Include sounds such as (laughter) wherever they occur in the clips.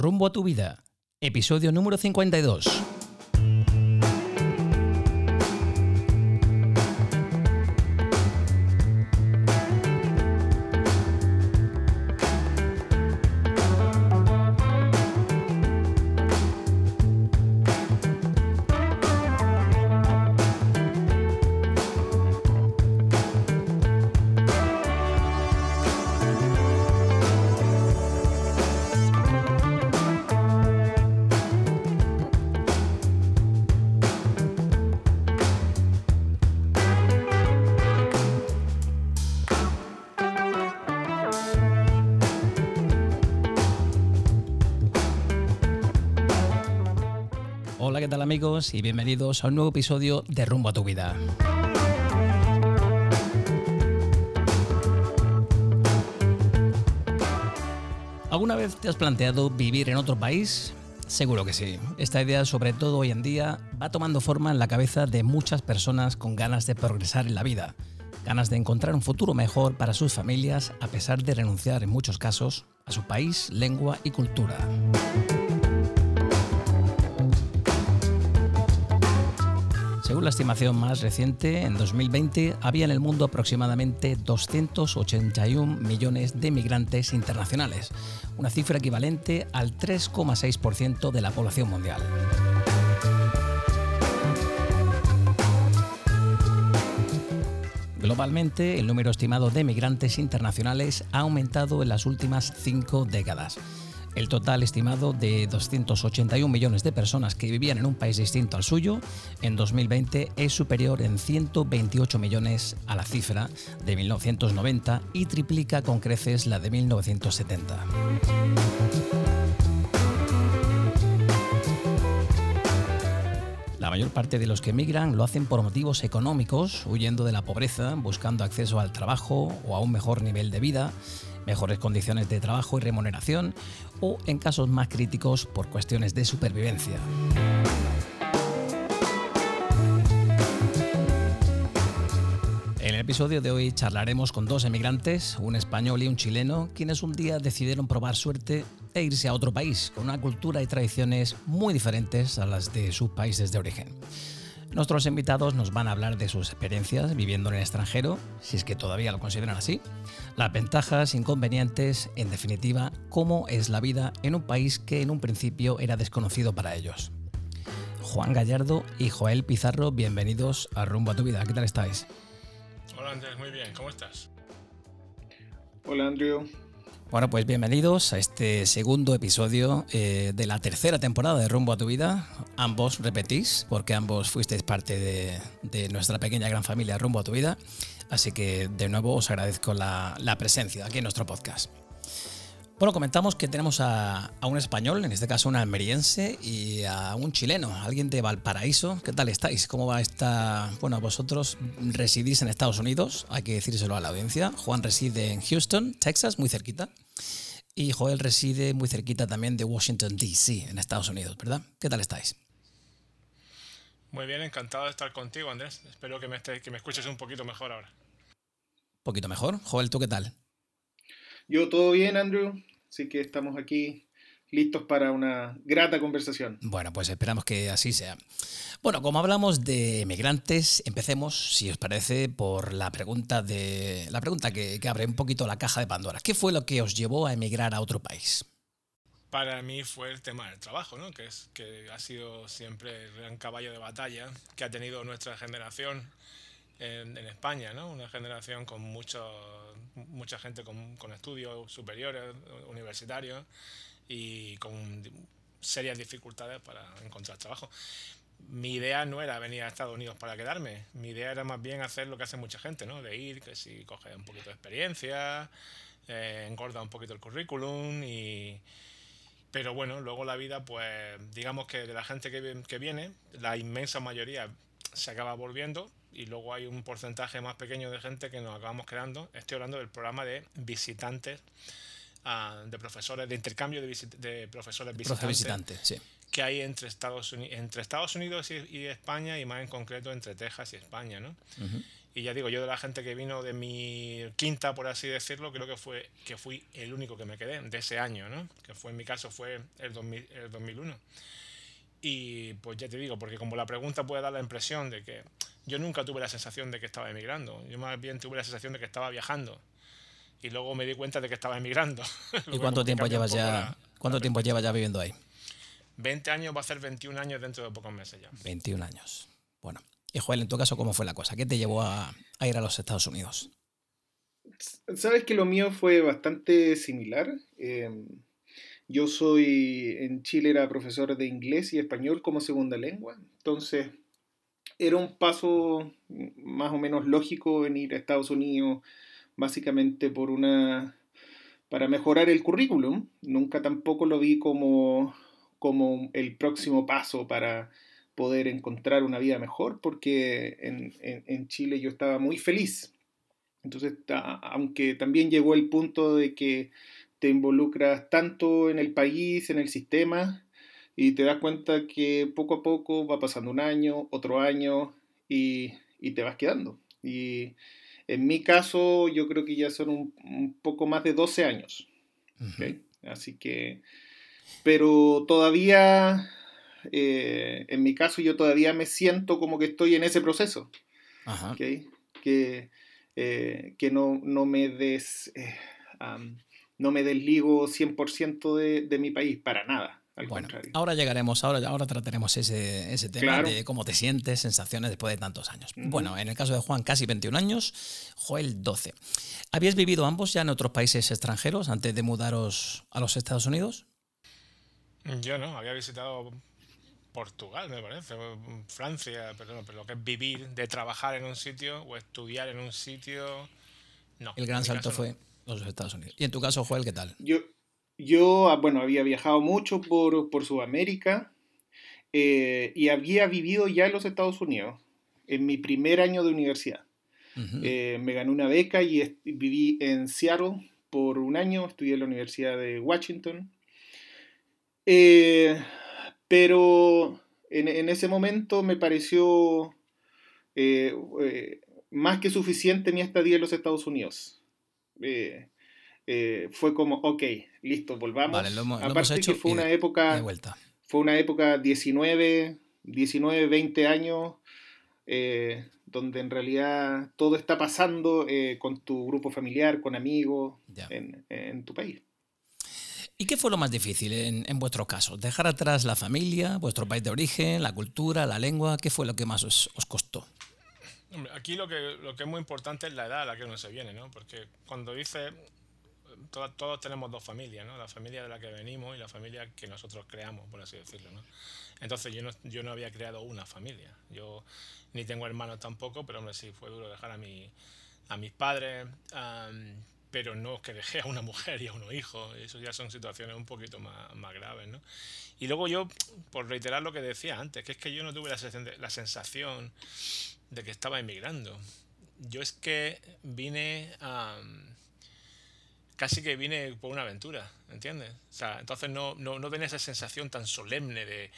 Rumbo a tu vida, episodio número 52. Y bienvenidos a un nuevo episodio de Rumbo a tu vida. ¿Alguna vez te has planteado vivir en otro país? Seguro que sí. Esta idea, sobre todo hoy en día, va tomando forma en la cabeza de muchas personas con ganas de progresar en la vida, ganas de encontrar un futuro mejor para sus familias a pesar de renunciar en muchos casos a su país, lengua y cultura. Según la estimación más reciente, en 2020 había en el mundo aproximadamente 281 millones de migrantes internacionales, una cifra equivalente al 3,6% de la población mundial. Globalmente, el número estimado de migrantes internacionales ha aumentado en las últimas cinco décadas. El total estimado de 281 millones de personas que vivían en un país distinto al suyo en 2020 es superior en 128 millones a la cifra de 1990 y triplica con creces la de 1970. La mayor parte de los que emigran lo hacen por motivos económicos, huyendo de la pobreza, buscando acceso al trabajo o a un mejor nivel de vida, mejores condiciones de trabajo y remuneración, o en casos más críticos por cuestiones de supervivencia. En el episodio de hoy charlaremos con dos emigrantes, un español y un chileno, quienes un día decidieron probar suerte e irse a otro país, con una cultura y tradiciones muy diferentes a las de sus países de origen. Nuestros invitados nos van a hablar de sus experiencias viviendo en el extranjero, si es que todavía lo consideran así, las ventajas, inconvenientes, en definitiva, cómo es la vida en un país que en un principio era desconocido para ellos. Juan Gallardo y Joel Pizarro, bienvenidos a Rumbo a tu vida. ¿Qué tal estáis? Hola Andrés, muy bien, ¿cómo estás? Hola Andrew. Bueno, pues bienvenidos a este segundo episodio eh, de la tercera temporada de Rumbo a tu vida. Ambos repetís, porque ambos fuisteis parte de, nuestra pequeña gran familia Rumbo a tu vida. Así que de nuevo os agradezco la, la presencia aquí en nuestro podcast. Bueno, comentamos que tenemos a, a, un español, en este caso un almeriense, y a un chileno, alguien de Valparaíso. ¿Qué tal estáis? ¿Cómo va esta...? Bueno, vosotros residís en Estados Unidos, hay que decírselo a la audiencia. Juan reside en Houston, Texas, muy cerquita. Y Joel reside muy cerquita también de Washington, D.C., en Estados Unidos, ¿verdad? ¿Qué tal estáis? Muy bien, encantado de estar contigo, Andrés. Espero que me, esté, que me escuches un poquito mejor ahora. ¿Un poquito mejor? Joel, ¿tú qué tal? Yo todo bien, Andrew. Así que estamos aquí listos para una grata conversación. Bueno, pues esperamos que así sea. Bueno, como hablamos de migrantes, empecemos, si os parece, por la pregunta de la pregunta que, que, abre un poquito la caja de Pandora. ¿Qué fue lo que os llevó a emigrar a otro país? Para mí fue el tema del trabajo, ¿no? que, es, que ha sido siempre el gran caballo de batalla que ha tenido nuestra generación en, en España, ¿no? una generación con mucho, mucha gente con, con estudios superiores, universitarios y con serias dificultades para encontrar trabajo. Mi idea no era venir a Estados Unidos para quedarme, mi idea era más bien hacer lo que hace mucha gente, ¿no? De ir, que si coge un poquito de experiencia, eh, engorda un poquito el currículum y... Pero bueno, luego la vida, pues digamos que de la gente que, que viene, la inmensa mayoría se acaba volviendo y luego hay un porcentaje más pequeño de gente que nos acabamos quedando. Estoy hablando del programa de visitantes uh, de profesores, de intercambio de, visit de profesores visitantes. Visitante, sí. Que hay entre Estados, Unidos, entre Estados Unidos y, y, España y más en concreto entre Texas y España, ¿no? Uh -huh. Y ya digo, yo de la gente que vino de mi quinta, por así decirlo, creo que fue que fui el único que me quedé de ese año, ¿no? Que fue en mi caso fue el, 2000, el 2001. Y pues ya te digo, porque como la pregunta puede dar la impresión de que yo nunca tuve la sensación de que estaba emigrando, yo más bien tuve la sensación de que estaba viajando. Y luego me di cuenta de que estaba emigrando. (laughs) ¿Y cuánto tiempo llevas ya, cuánto tiempo llevas ya viviendo ahí? 20 años, va a ser 21 años dentro de pocos meses ya. 21 años. Bueno. Y Joel, en tu caso, ¿cómo fue la cosa? ¿Qué te llevó a, ir a los Estados Unidos? Sabes que lo mío fue bastante similar. Em, yo soy, en Chile era profesor de inglés y español como segunda lengua, entonces era un paso más o menos lógico venir a Estados Unidos, básicamente por una para mejorar el currículum. Nunca tampoco lo vi como, como el próximo paso para poder encontrar una vida mejor, porque en, en, Chile yo estaba muy feliz. Entonces, aunque también llegó el punto de que te involucras tanto en el país, en el sistema, y te das cuenta que poco a poco va pasando un año, otro año, y, y te vas quedando. Y en mi caso, yo creo que ya son un, poco más de 12 años. Así que, pero todavía, eh, en mi caso, yo todavía me siento como que estoy en ese proceso. Que, eh, que no, no me des... Eh, no me desligo 100% de, de mi país, para nada. Al bueno, ahora llegaremos, ahora, ahora trataremos ese, ese tema de cómo te sientes, sensaciones después de tantos años. Bueno, en el caso de Juan, casi 21 años, Joel 12. ¿Habías vivido ambos ya en otros países extranjeros antes de mudaros a los Estados Unidos? Yo no, había visitado Portugal, me parece, Francia, pero, pero lo que es vivir, de trabajar en un sitio o estudiar en un sitio, no. El gran salto fue los Estados Unidos. ¿Y en tu caso, Joel, qué tal? Yo, yo ah, bueno, había viajado mucho por, por Sudamérica eh, y había vivido ya en los Estados Unidos en mi primer año de universidad. Eh, me gané una beca y viví en Seattle por un año, estudié en la Universidad de Washington. Eh, pero en, en, ese momento me pareció más que suficiente mi estadía en los Estados Unidos. Eh, eh, fue como, ok, listo, volvamos. Aparte que fue una época, fue una época 19, 19, 20 años, eh, donde en realidad todo está pasando con tu grupo familiar, con amigos, en, tu país. ¿Y qué fue lo más difícil en, en, vuestro caso? ¿Dejar atrás la familia, vuestro país de origen, la cultura, la lengua? ¿Qué fue lo que más os, os costó? aquí lo que, lo que es muy importante es la edad a la que uno se viene, ¿no? Porque cuando dice, todos tenemos dos familias, ¿no? La familia de la que venimos y la familia que nosotros creamos, por así decirlo, ¿no? Entonces yo no, yo no había creado una familia. Yo ni tengo hermanos tampoco, pero hombre, sí, fue duro dejar a, mi, a mis padres, pero no que dejé a una mujer y a unos hijos. Eso ya son situaciones un poquito más, más graves, ¿no? Y luego yo, por reiterar lo que decía antes, que es que yo no tuve la la sensación de que estaba emigrando. Yo es que vine a... casi que vine por una aventura, ¿entiendes? O sea, entonces no, no, no tenía esa sensación tan solemne de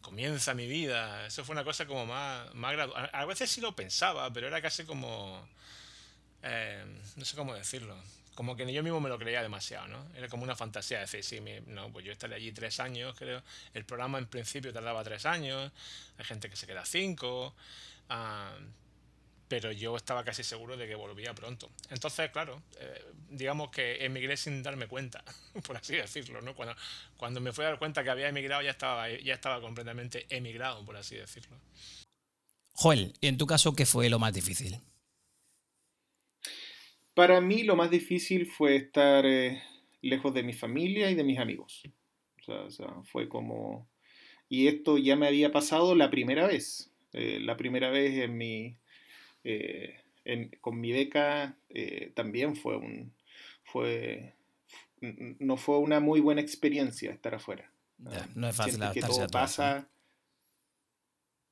comienza mi vida. Eso fue una cosa como más, más gradual. A veces sí lo pensaba, pero era casi como... Eh, no sé cómo decirlo. Como que yo mismo me lo creía demasiado, ¿no? Era como una fantasía decir, sí, no, pues yo estaré allí tres años, creo. El programa en principio tardaba tres años, hay gente que se queda cinco. Ah, pero yo estaba casi seguro de que volvía pronto. Entonces, claro, eh, digamos que emigré sin darme cuenta, (laughs) por así decirlo, ¿no? Cuando, cuando me fui a dar cuenta que había emigrado ya estaba, ya estaba completamente emigrado, por así decirlo. Joel, ¿y en tu caso qué fue lo más difícil? Para mí lo más difícil fue estar eh, lejos de mi familia y de mis amigos. o sea, fue como... Y esto ya me había pasado la primera vez. Eh, la primera vez en mi, eh, con mi beca eh, también fue un... Fue, no fue una muy buena experiencia estar afuera. no es fácil sientes que todo pasa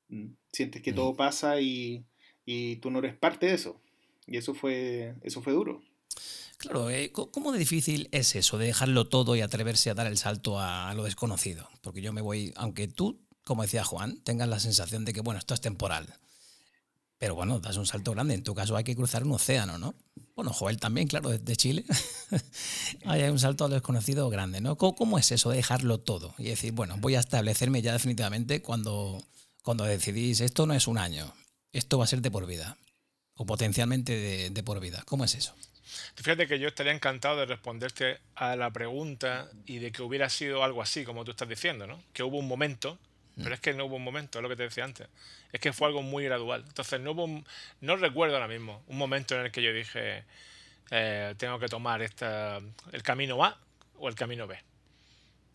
mm, sientes que mm. todo pasa y, y, tú no eres parte de eso y eso fue eso fue duro Claro, ¿cómo de difícil es eso, de dejarlo todo y atreverse a dar el salto a, lo desconocido? Porque yo me voy, aunque tú como decía Juan, tengan la sensación de que, bueno, esto es temporal. Pero bueno, das un salto grande. En tu caso hay que cruzar un océano, ¿no? Bueno, Joel también, claro, desde Chile. (laughs) hay un salto al desconocido grande, ¿no? ¿Cómo, es eso de dejarlo todo? Y decir, bueno, voy a establecerme ya definitivamente cuando, cuando decidís, esto no es un año, esto va a ser de por vida. O potencialmente de, de por vida. ¿Cómo es eso? Fíjate que yo estaría encantado de responderte a la pregunta y de que hubiera sido algo así, como tú estás diciendo, ¿no? Que hubo un momento pero es que no hubo un momento, es lo que te decía antes. Es que fue algo muy gradual. Entonces no hubo, no recuerdo ahora mismo un momento en el que yo dije, eh, tengo que tomar esta, el camino A o el camino B.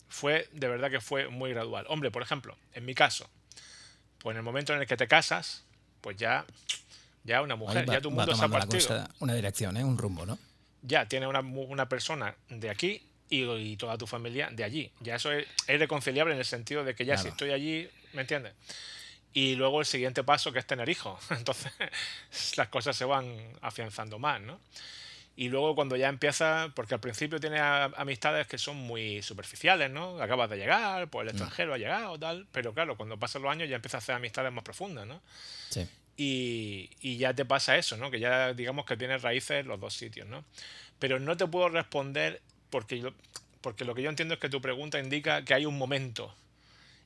Fue, de verdad que fue muy gradual. Hombre, por ejemplo, en mi caso, pues en el momento en el que te casas, pues ya, ya una mujer, ya tu mundo se ha partido. una dirección, ¿eh? un rumbo, ¿no? Ya tiene una, una persona de aquí y, toda tu familia de allí. Ya eso es, reconciliable en el sentido de que ya si estoy allí, ¿me entiendes? Y luego el siguiente paso que es tener hijos. (laughs) Entonces las cosas se van afianzando más, ¿no? Y luego cuando ya empieza, porque al principio tienes amistades que son muy superficiales, ¿no? Acabas de llegar, pues el mm. extranjero ha llegado, tal, pero claro, cuando pasan los años ya empiezas a hacer amistades más profundas, ¿no? Sí. Y, y, ya te pasa eso, ¿no? Que ya digamos que tienes raíces en los dos sitios, ¿no? Pero no te puedo responder porque, porque lo que yo entiendo es que tu pregunta indica que hay un momento.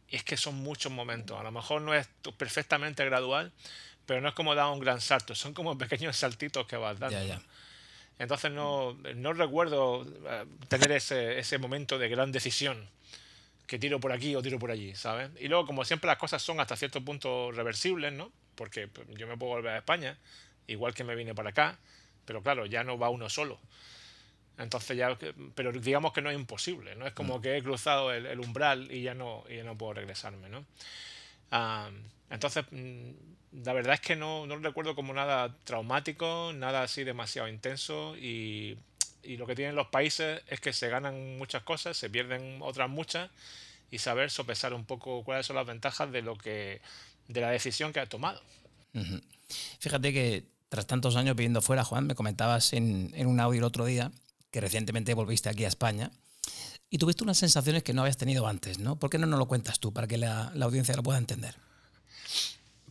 Y es que son muchos momentos. A lo mejor no es perfectamente gradual, pero no es como dar un gran salto. Son como (laughs) pequeños saltitos que vas dando. Entonces no, no recuerdo eh, tener ese, ese momento de gran decisión que tiro por aquí o tiro por allí, ¿sabes? Y luego, como siempre, las cosas son hasta cierto punto reversibles, ¿no? Porque yo me puedo volver a España, igual que me vine para acá, pero claro, ya no va uno solo. Entonces ya, pero digamos que no es imposible, ¿no? Es como mm. que he cruzado el, umbral y ya no, y ya no puedo regresarme, ¿no? entonces, mm, la verdad es que no, no recuerdo como nada traumático, nada así demasiado intenso y, y, lo que tienen los países es que se ganan muchas cosas, se pierden otras muchas y saber sopesar un poco cuáles son las ventajas de lo que de la decisión que has tomado. Fíjate que tras tantos años viviendo fuera, Juan, me comentabas en, en un audio el otro día que recientemente volviste aquí a España y tuviste unas sensaciones que no habías tenido antes, ¿no? ¿Por qué no nos lo cuentas tú para que la, audiencia lo pueda entender?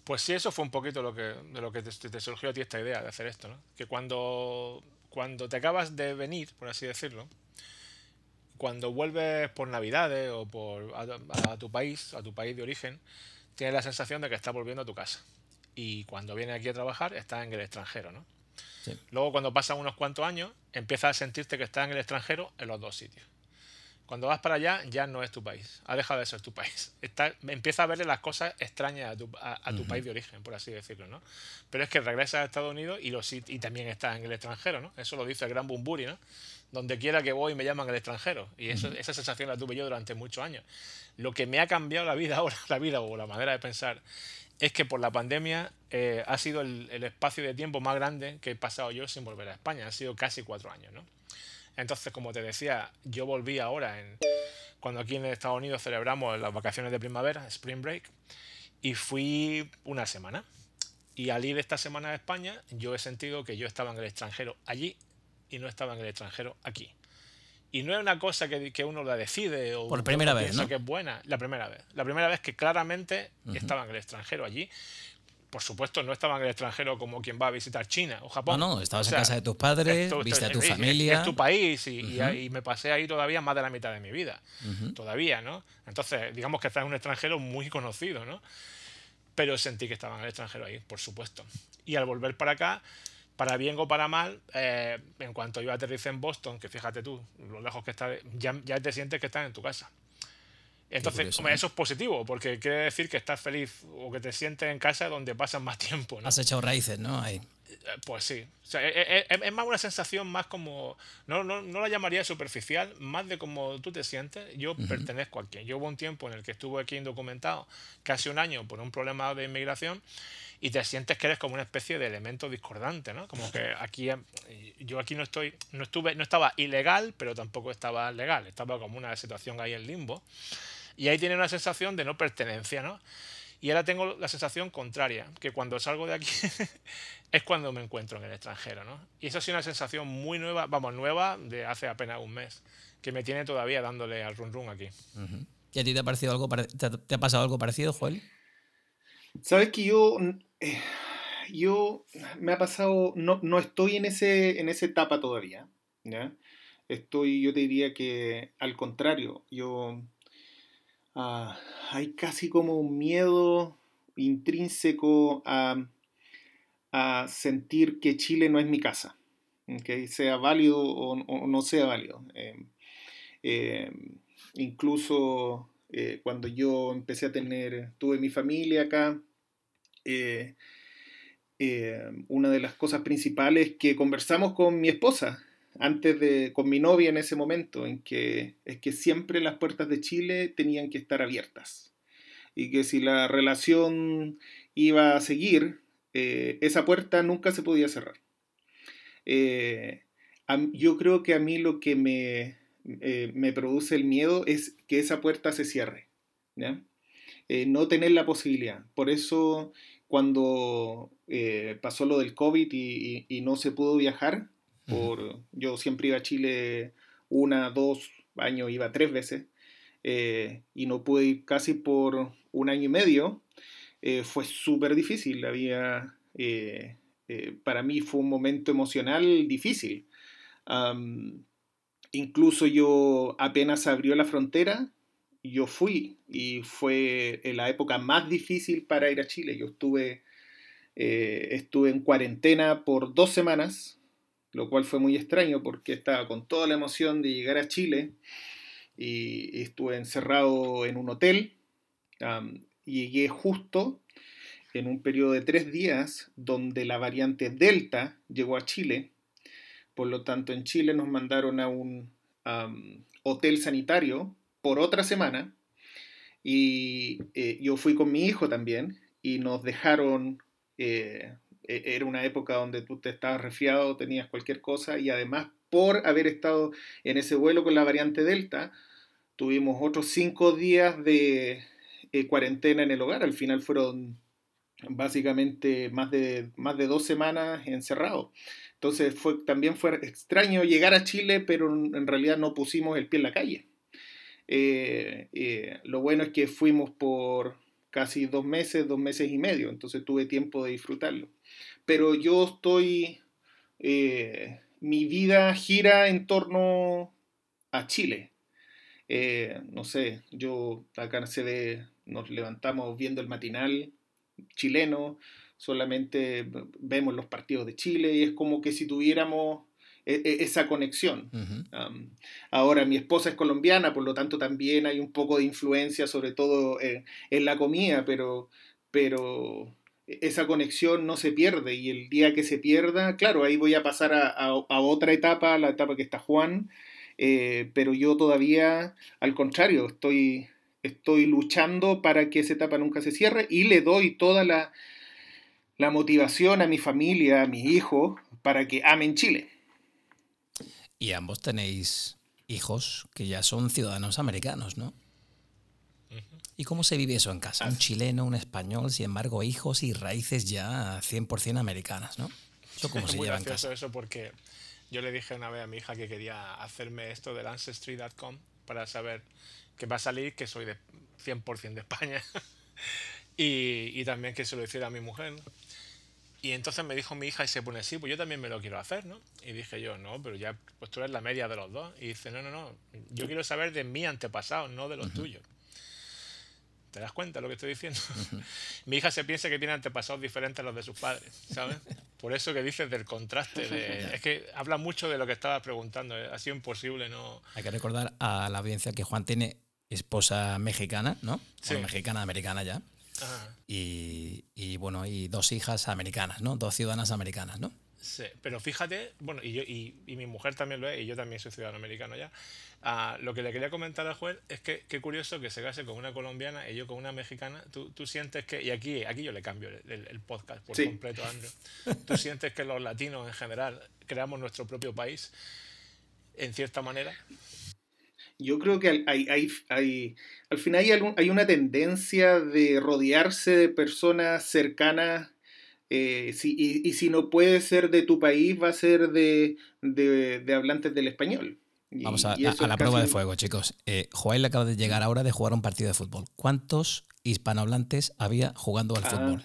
Pues sí, eso fue un poquito lo que, de lo que te, surgió a ti esta idea de hacer esto, ¿no? Que cuando, cuando te acabas de venir, por así decirlo, cuando vuelves por Navidades o por a, tu país, a tu país de origen, tienes la sensación de que estás volviendo a tu casa. Y cuando vienes aquí a trabajar, estás en el extranjero, ¿no? Luego, cuando pasan unos cuantos años, empiezas a sentirte que estás en el extranjero en los dos sitios. Cuando vas para allá, ya no es tu país. Ha dejado de ser tu país. (laughs) Está, empieza a verle las cosas extrañas a tu, a, tu país de origen, por así decirlo, ¿no? Pero es que regresas a Estados Unidos y, los, y también estás en el extranjero, ¿no? Eso lo dice el gran Bumburi, ¿no? Donde quiera que voy me llaman el extranjero. Y eso, esa sensación la tuve yo durante muchos años. Lo que me ha cambiado la vida ahora, (laughs) la vida o la manera de pensar, es que por la pandemia eh, ha sido el, espacio de tiempo más grande que he pasado yo sin volver a España. Han sido casi cuatro años, ¿no? Entonces, como te decía, yo volví ahora, en, cuando aquí en Estados Unidos celebramos las vacaciones de primavera, Spring Break, y fui una semana. Y al ir esta semana a España, yo he sentido que yo estaba en el extranjero allí y no estaba en el extranjero aquí. Y no es una cosa que, que uno la decide o por primera vez, ¿no? que es buena. La primera vez. La primera vez que claramente estaba en el extranjero allí. Por supuesto, no estaba en el extranjero como quien va a visitar China o Japón. No, no, estabas en casa de tus padres, viste a tu familia. Es, tu país y, y, me pasé ahí todavía más de la mitad de mi vida. Todavía, ¿no? Entonces, digamos que estás en un extranjero muy conocido, ¿no? Pero sentí que estaba en el extranjero ahí, por supuesto. Y al volver para acá, para bien o para mal, eh, en cuanto yo aterricé en Boston, que fíjate tú, lo lejos que está, ya, ya te sientes que estás en tu casa. Entonces, eso es positivo, porque quiere decir que estás feliz o que te sientes en casa donde pasas más tiempo. Has echado raíces, ¿no? Ahí. Eh, pues sí. O e, e, e, es, más una sensación más como. No, no, no, la llamaría superficial, más de como tú te sientes. Yo pertenezco aquí. Yo hubo un tiempo en el que estuve aquí indocumentado, casi un año, por un problema de inmigración y te sientes que eres como una especie de elemento discordante, ¿no? Como que (laughs) aquí yo aquí no estoy no estuve no estaba ilegal, pero tampoco estaba legal, estaba como una situación ahí en limbo. Y ahí tiene una sensación de no pertenencia, ¿no? Y ahora tengo la sensación contraria, que cuando salgo de aquí (laughs) es cuando me encuentro en el extranjero, ¿no? Y eso ha sido una sensación muy nueva, vamos, nueva de hace apenas un mes, que me tiene todavía dándole al run run aquí. ¿Y a ti te ha, parecido algo te ha pasado algo parecido, Joel? Sabes que yo, eh, yo me ha pasado, no, no estoy en, ese, en esa etapa todavía. ¿ya? Estoy, yo te diría que al contrario, yo ah, hay casi como un miedo intrínseco a, sentir que Chile no es mi casa, ¿okay? sea válido o, no sea válido. Em, em, incluso eh, cuando yo empecé a tener, tuve mi familia acá, eh, eh, una de las cosas principales que conversamos con mi esposa, antes de, con mi novia en ese momento, en que es que siempre las puertas de Chile tenían que estar abiertas y que si la relación iba a seguir, eh, esa puerta nunca se podía cerrar. Eh, yo creo que a mí lo que me, me, produce el miedo es que esa puerta se cierre, no tener la posibilidad. Por eso cuando eh, pasó lo del COVID y, no se pudo viajar, por, yo siempre iba a Chile una, dos años, iba tres veces, eh, y no pude ir casi por un año y medio, eh, fue súper difícil. Había, para mí fue un momento emocional difícil. incluso yo apenas abrió la frontera, yo fui y fue la época más difícil para ir a Chile. Yo estuve, eh, estuve en cuarentena por dos semanas, lo cual fue muy extraño porque estaba con toda la emoción de llegar a Chile y, estuve encerrado en un hotel. llegué justo en un periodo de tres días donde la variante Delta llegó a Chile. Por lo tanto, en Chile nos mandaron a un hotel sanitario por otra semana y eh, yo fui con mi hijo también y nos dejaron, eh, era una época donde tú te estabas resfriado, tenías cualquier cosa y además por haber estado en ese vuelo con la variante Delta, tuvimos otros cinco días de eh, cuarentena en el hogar. Al final fueron básicamente más de, más de dos semanas encerrados. Entonces fue, también fue extraño llegar a Chile, pero en realidad no pusimos el pie en la calle. Eh, eh, lo bueno es que fuimos por casi dos meses, dos meses y medio, entonces tuve tiempo de disfrutarlo. Pero yo estoy, eh, mi vida gira en torno a Chile. no sé, yo acá se ve, nos levantamos viendo el matinal chileno, solamente vemos los partidos de Chile y es como que si tuviéramos e, e, esa conexión. ahora, mi esposa es colombiana, por lo tanto también hay un poco de influencia, sobre todo eh, en la comida, pero, pero esa conexión no se pierde y el día que se pierda, claro, ahí voy a pasar a, otra etapa, la etapa que está Juan, eh, pero yo todavía, al contrario, estoy, estoy luchando para que esa etapa nunca se cierre y le doy toda la, la motivación a mi familia, a mis hijos, para que amen Chile. Y ambos tenéis hijos que ya son ciudadanos americanos, ¿no? ¿Y cómo se vive eso en casa? Un chileno, un español, sin embargo, hijos y raíces ya 100% americanas, ¿no? ¿Eso cómo se lleva en casa? eso porque yo le dije una vez a mi hija que quería hacerme esto del Ancestry.com para saber que va a salir que soy de 100% de España (laughs) y, y, también que se lo hiciera a mi mujer. ¿no? Y entonces me dijo mi hija y se pone, sí, pues yo también me lo quiero hacer, ¿no? Y dije yo, no, pero ya, pues tú eres la media de los dos. Y dice, no, no, no, yo quiero saber de mi antepasado, no de los tuyos. ¿Te das cuenta de lo que estoy diciendo? (laughs) mi hija se piensa que tiene antepasados diferentes a los de sus padres, ¿sabes? Por eso que dices del contraste. De, (laughs) es que habla mucho de lo que estabas preguntando. ¿eh? Ha sido imposible no... Hay que recordar a la audiencia que Juan tiene esposa mexicana, ¿no? Sí. mexicana, americana ya. Y, bueno, y dos hijas americanas, ¿no? Dos ciudadanas americanas, ¿no? Sí, pero fíjate, bueno, y, yo, y, mi mujer también lo es, y yo también soy ciudadano americano ya. Ah, lo que le quería comentar al juez es que qué curioso que se case con una colombiana y yo con una mexicana. Tú, tú sientes que, y aquí, aquí yo le cambio el, podcast por completo, Andrew. Tú (laughs) sientes que los latinos en general creamos nuestro propio país, en cierta manera. Yo creo que hay, hay, hay al final hay, hay, una tendencia de rodearse de personas cercanas eh, si, y, si no puede ser de tu país, va a ser de, de, hablantes del español. Vamos a, la prueba de fuego, chicos. Eh, Joel acaba de llegar ahora de jugar un partido de fútbol. ¿Cuántos hispanohablantes había jugando al ah, fútbol?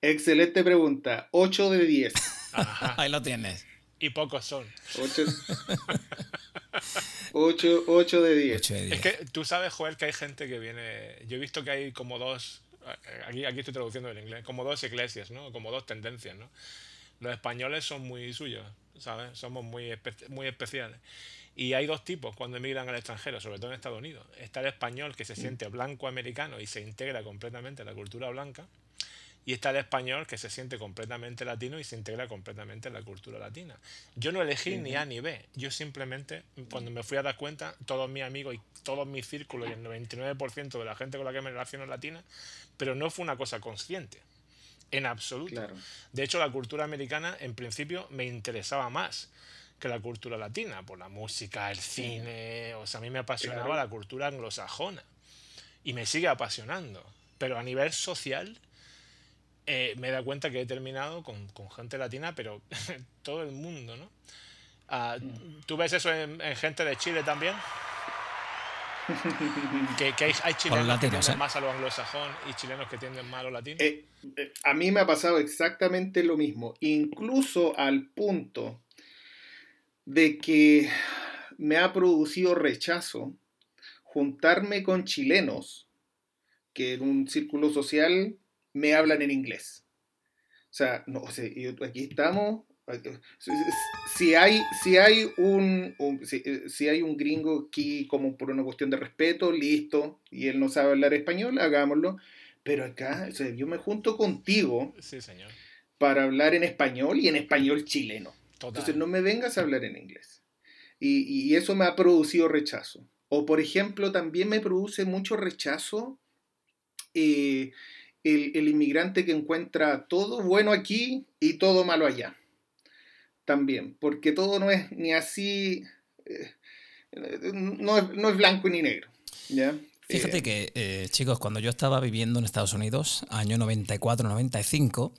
Excelente pregunta. 8 de 10. (laughs) Ahí lo tienes. Y pocos son. 8, 8, (laughs) de 10. Es que tú sabes, Joel, que hay gente que viene. Yo he visto que hay como dos. Aquí, aquí estoy traduciendo en inglés. Como dos iglesias, ¿no? Como dos tendencias, ¿no? Los españoles son muy suyos, ¿sabes? Somos muy, muy especiales. Y hay dos tipos cuando emigran al extranjero, sobre todo en Estados Unidos. Está el español que se siente blanco americano y se integra completamente en la cultura blanca. Y está el español que se siente completamente latino y se integra completamente en la cultura latina. Yo no elegí ni A ni B. Yo simplemente, cuando me fui a dar cuenta, todos mis amigos y todos mis círculos y el 99% de la gente con la que me relaciono es latina, pero no fue una cosa consciente. En absoluto. De hecho, la cultura americana, en principio, me interesaba más que la cultura latina, por la música, el cine, o sea, a mí me apasionaba la cultura anglosajona y me sigue apasionando, pero a nivel social eh, me he dado cuenta que he terminado con, gente latina, pero (laughs) todo el mundo, ¿no? Ah. ¿Tú ves eso en, gente de Chile también? (laughs) que, hay, chilenos que tienden ¿eh? más a lo anglosajón y chilenos que tienden más a lo latino. Eh, a mí me ha pasado exactamente lo mismo, incluso al punto de que me ha producido rechazo juntarme con chilenos que en un círculo social me hablan en inglés. O sea, no, aquí estamos. Si hay, si hay un, si, hay un gringo aquí como por una cuestión de respeto, listo, y él no sabe hablar español, hagámoslo. Pero acá, yo me junto contigo para hablar en español y en español chileno. Entonces no me vengas a hablar en inglés. Y, eso me ha producido rechazo. O por ejemplo, también me produce mucho rechazo eh, el, inmigrante que encuentra todo bueno aquí y todo malo allá. También, porque todo no es ni así, eh, no, es, blanco ni negro. ¿ya? Fíjate eh, que, chicos, cuando yo estaba viviendo en Estados Unidos, año 94-95,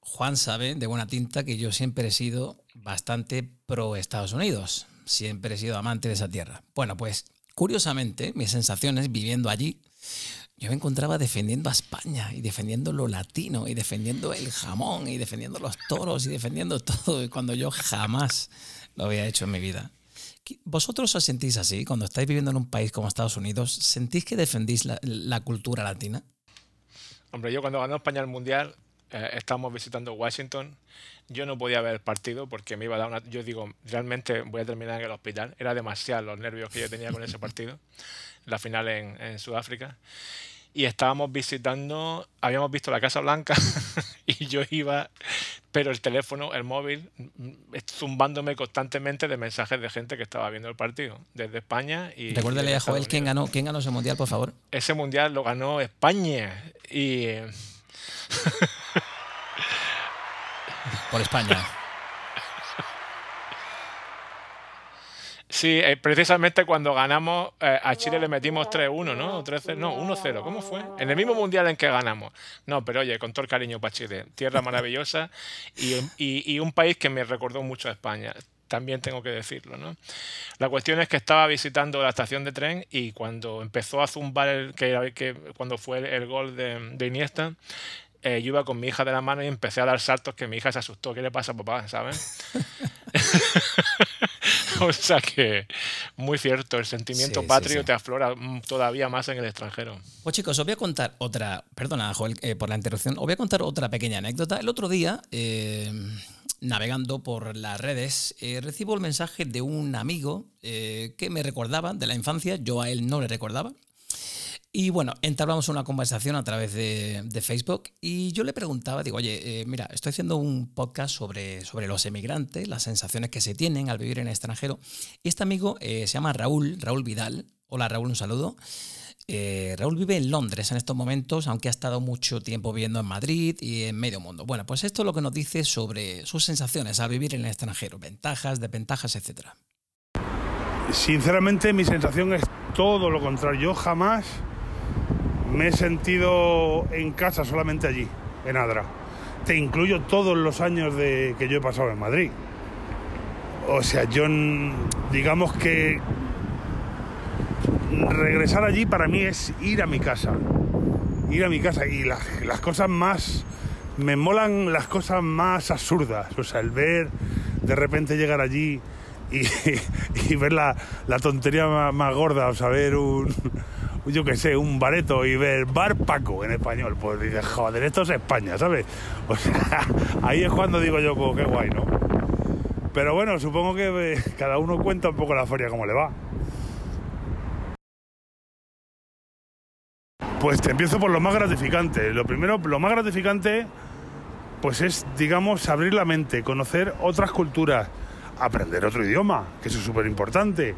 Juan sabe de buena tinta que yo siempre he sido bastante pro Estados Unidos. Siempre he sido amante de esa tierra. Bueno, pues curiosamente, mis sensaciones viviendo allí, yo me encontraba defendiendo a España y defendiendo lo latino y defendiendo el jamón y defendiendo los toros y defendiendo (laughs) todo, cuando yo jamás lo había hecho en mi vida. ¿Vosotros os sentís así cuando estáis viviendo en un país como Estados Unidos? ¿Sentís que defendís la, la cultura latina? Hombre, yo cuando ganó España el Mundial eh, estábamos visitando Washington. Yo no podía ver el partido porque me iba a dar una... Yo digo, realmente voy a terminar en el hospital. Era demasiado los nervios que yo tenía con ese (laughs) partido, la final en, en Sudáfrica y estábamos visitando, habíamos visto la Casa Blanca (laughs) y yo iba, pero el teléfono, el móvil, mm, zumbándome constantemente de mensajes de gente que estaba viendo el partido, desde España y... Recuérdale a Joel quién ganó, quién ganó ese mundial, por favor. Ese mundial lo ganó España y (laughs) Por España. Sí, eh, precisamente cuando ganamos eh, a Chile le metimos 3-1, ¿no? 3 no, 1-0, ¿cómo fue? En el mismo mundial en que ganamos. No, pero oye, con todo el cariño para Chile. Tierra maravillosa y, un país que me recordó mucho a España también tengo que decirlo. ¿no? La cuestión es que estaba visitando la estación de tren y cuando empezó a zumbar, el, que, que cuando fue el, gol de, de Iniesta, eh, yo iba con mi hija de la mano y empecé a dar saltos que mi hija se asustó. ¿Qué le pasa papá? ¿Sabes? (laughs) (laughs) o sea que muy cierto, el sentimiento patrio te aflora todavía más en el extranjero. Pues chicos, os voy a contar otra, perdona Joel eh, por la interrupción, os voy a contar otra pequeña anécdota. El otro día, eh, navegando por las redes, recibo el mensaje de un amigo que me recordaba de la infancia, yo a él no le recordaba, y bueno, entablamos una conversación a través de, Facebook y yo le preguntaba, digo, oye, eh, mira, estoy haciendo un podcast sobre, sobre los emigrantes, las sensaciones que se tienen al vivir en el extranjero. Y este amigo eh, se llama Raúl, Raúl Vidal. Hola Raúl, un saludo. Eh, Raúl vive en Londres en estos momentos, aunque ha estado mucho tiempo viviendo en Madrid y en medio mundo. Bueno, pues esto es lo que nos dice sobre sus sensaciones al vivir en el extranjero, ventajas, desventajas, etc. Sinceramente mi sensación es todo lo contrario. Yo jamás me he sentido en casa solamente allí, en Adra. Te incluyo todos los años de, que yo he pasado en Madrid. O sea, yo digamos que regresar allí para mí es ir a mi casa. Ir a mi casa y las cosas más me molan las cosas más absurdas. O sea, el ver de repente llegar allí y, (laughs) ver la, tontería más, gorda, o sea, ver un, yo qué sé, un bareto y ver Bar Paco en español, pues dices, joder, esto es España, ¿sabes? O sea, (laughs) ahí es cuando digo yo, pues qué guay, ¿no? Pero bueno, supongo que eh, cada uno cuenta un poco la feria como le va. Pues te empiezo por lo más gratificante. Lo primero, lo más gratificante, pues es, digamos, abrir la mente, conocer otras culturas, aprender otro idioma, que eso es súper importante.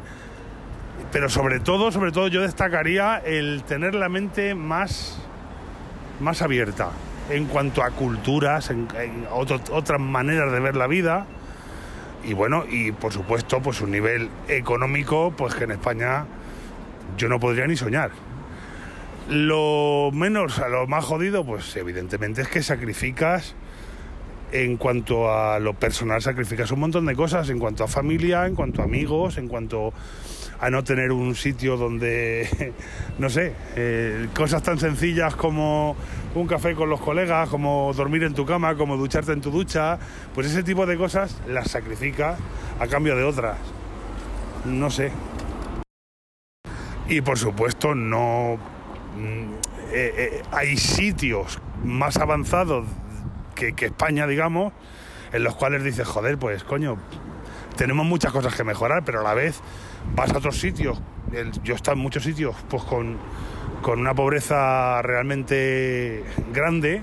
Pero sobre todo, sobre todo yo destacaría el tener la mente más, más abierta en cuanto a culturas, en, otras maneras de ver la vida. Y bueno, y por supuesto, pues un nivel económico, pues que en España yo no podría ni soñar. Lo menos, a lo más jodido, pues evidentemente es que sacrificas en cuanto a lo personal sacrificas un montón de cosas, en cuanto a familia, en cuanto a amigos, en cuanto a no tener un sitio donde, (laughs) no sé, eh, cosas tan sencillas como un café con los colegas, como dormir en tu cama, como ducharte en tu ducha, pues ese tipo de cosas las sacrificas a cambio de otras. No sé. Y por supuesto no... Mm, eh, eh, hay sitios más avanzados que, España, digamos, en los cuales dices, joder, pues coño, tenemos muchas cosas que mejorar, pero a la vez vas a otros sitios. yo he estado en muchos sitios pues con, con una pobreza realmente grande,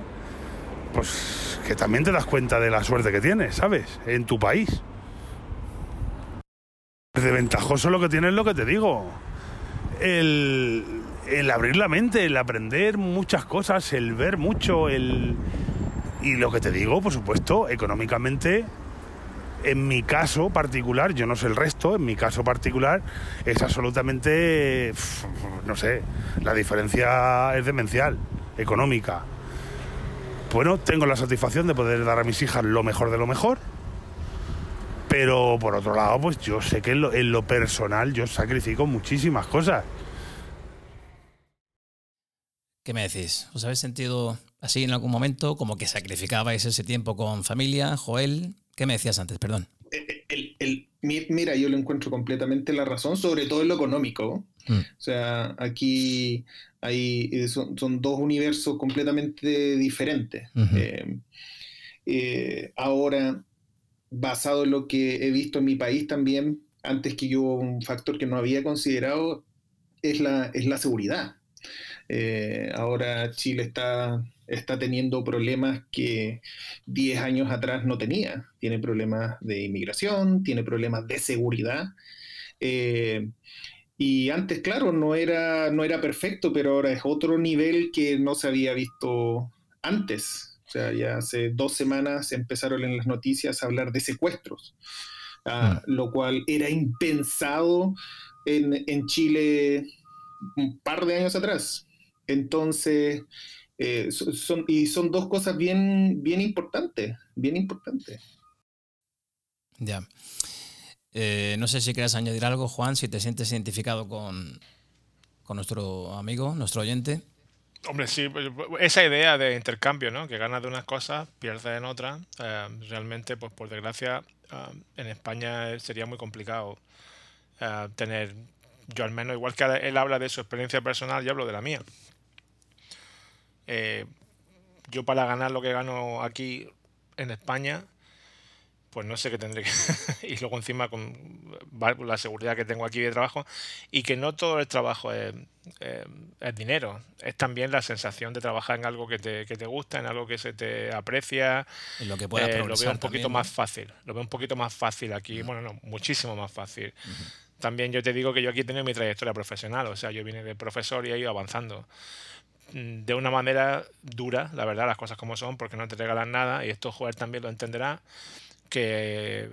pues que también te das cuenta de la suerte que tienes, ¿sabes? En tu país. De ventajoso lo que tienes lo que te digo. El, el abrir la mente, el aprender muchas cosas, el ver mucho, el, y lo que te digo, por supuesto, económicamente, en mi caso particular, yo no sé el resto, en mi caso particular es absolutamente, no sé, la diferencia es demencial, económica. Bueno, tengo la satisfacción de poder dar a mis hijas lo mejor de lo mejor, pero por otro lado, pues yo sé que en lo, personal yo sacrifico muchísimas cosas. ¿Qué me decís? ¿Os habéis sentido así en algún momento, como que sacrificabais ese tiempo con familia, Joel. ¿Qué me decías antes? Perdón. Eh, mira, yo lo encuentro completamente la razón, sobre todo en lo económico. Mm. O sea, aquí hay, eh, son, dos universos completamente diferentes. Eh, ahora, basado en lo que he visto en mi país también, antes que yo, un factor que no había considerado es la, es la seguridad. ahora Chile está está teniendo problemas que 10 años atrás no tenía. Tiene problemas de inmigración, tiene problemas de seguridad. Eh, y antes, claro, no era, no era perfecto, pero ahora es otro nivel que no se había visto antes. O sea, ya hace dos semanas empezaron en las noticias a hablar de secuestros, ah, mm. lo cual era impensado en, en Chile un par de años atrás. Entonces, eh, son, y son dos cosas bien, bien importantes, bien importantes. Ya. Eh, no sé si quieres añadir algo, Juan, si te sientes identificado con, con nuestro amigo, nuestro oyente. Hombre, sí, pues, esa idea de intercambio, ¿no? Que ganas de unas cosas, pierdes en otras. Eh, realmente, pues por desgracia, en España sería muy complicado tener, yo al menos, igual que él habla de su experiencia personal, yo hablo de la mía. Eh, yo para ganar lo que gano aquí en España, pues no sé qué tendré que... (laughs) y luego encima con la seguridad que tengo aquí de trabajo y que no todo el trabajo es, dinero, es también la sensación de trabajar en algo que te, que te gusta, en algo que se te aprecia. lo que pueda eh, Lo veo un poquito más fácil, lo veo un poquito más fácil aquí, bueno, no, muchísimo más fácil. También yo te digo que yo aquí he tenido mi trayectoria profesional, o sea, yo vine de profesor y he ido avanzando. De una manera dura, la verdad, las cosas como son, porque no te regalan nada, y esto Joel también lo entenderá, que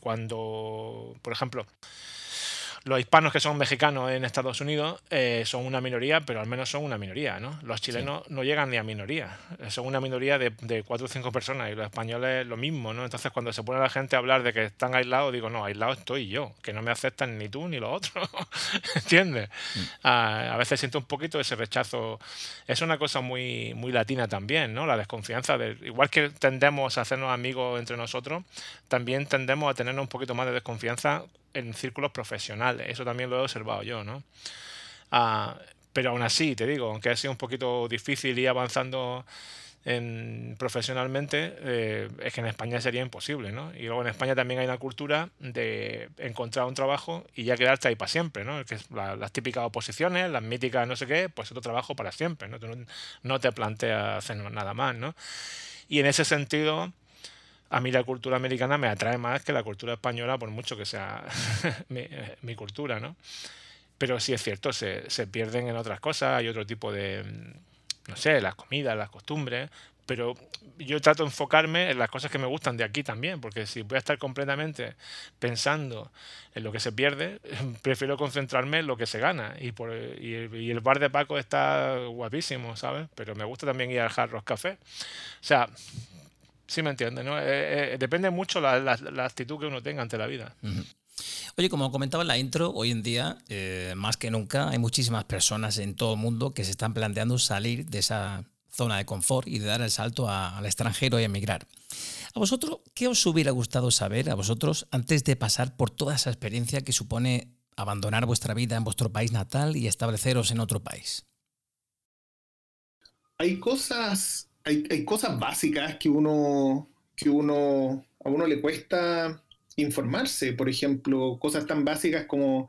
cuando, por ejemplo, los hispanos que son mexicanos en Estados Unidos eh, son una minoría, pero al menos son una minoría, ¿no? Los chilenos no llegan ni a minoría, eh, son una minoría de, de, cuatro o cinco personas y los españoles lo mismo, ¿no? Entonces cuando se pone la gente a hablar de que están aislados, digo, no, aislado estoy yo, que no me aceptan ni tú ni los otros, (laughs) ¿entiendes? Mm. Ah, a veces siento un poquito ese rechazo, es una cosa muy, muy latina también, ¿no? La desconfianza, de, igual que tendemos a hacernos amigos entre nosotros, también tendemos a tener un poquito más de desconfianza en círculos profesionales. Eso también lo he observado yo, ¿no? Ah, pero aún así, te digo, aunque ha sido un poquito difícil ir avanzando en, profesionalmente, eh, es que en España sería imposible, ¿no? Y luego en España también hay una cultura de encontrar un trabajo y ya quedarte ahí para siempre, ¿no? Que es las típicas oposiciones, las míticas no sé qué, pues otro trabajo para siempre, ¿no? Tú no, no te planteas hacer nada más, ¿no? Y en ese sentido, a mí la cultura americana me atrae más que la cultura española, por mucho que sea (laughs) mi, cultura, ¿no? Pero sí es cierto, se, se, pierden en otras cosas, hay otro tipo de, mm, no sé, las comidas, las costumbres, pero yo trato de enfocarme en las cosas que me gustan de aquí también, porque si voy a estar completamente pensando en lo que se pierde, (laughs) prefiero concentrarme en lo que se gana. Y, por, y, el, bar de Paco está guapísimo, ¿sabes? Pero me gusta también ir al Hard Café. O sea, Sí, me entiendes, ¿no? Eh, eh, depende mucho la, la, actitud que uno tenga ante la vida. Oye, como comentaba en la intro, hoy en día, eh, más que nunca, hay muchísimas personas en todo el mundo que se están planteando salir de esa zona de confort y de dar el salto al extranjero y emigrar. ¿A vosotros qué os hubiera gustado saber, a vosotros, antes de pasar por toda esa experiencia que supone abandonar vuestra vida en vuestro país natal y estableceros en otro país? Hay cosas hay, hay, cosas básicas que uno, que uno, a uno le cuesta informarse. Por ejemplo, cosas tan básicas como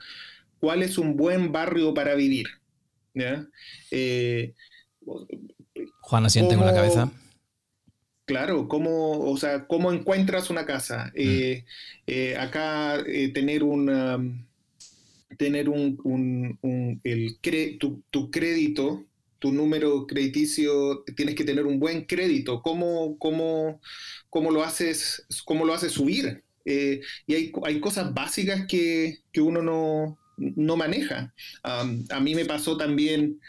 cuál es un buen barrio para vivir. ¿ya? Eh, Juan asiente con la cabeza. Claro, cómo, o sea, cómo encuentras una casa. Eh, mm. eh, acá tener una tener un, un, un el tu, tu, crédito tu número crediticio, tienes que tener un buen crédito. ¿Cómo, cómo, cómo lo, haces, cómo lo haces subir? Eh, y hay, hay, cosas básicas que, que uno no, no maneja. a mí me pasó también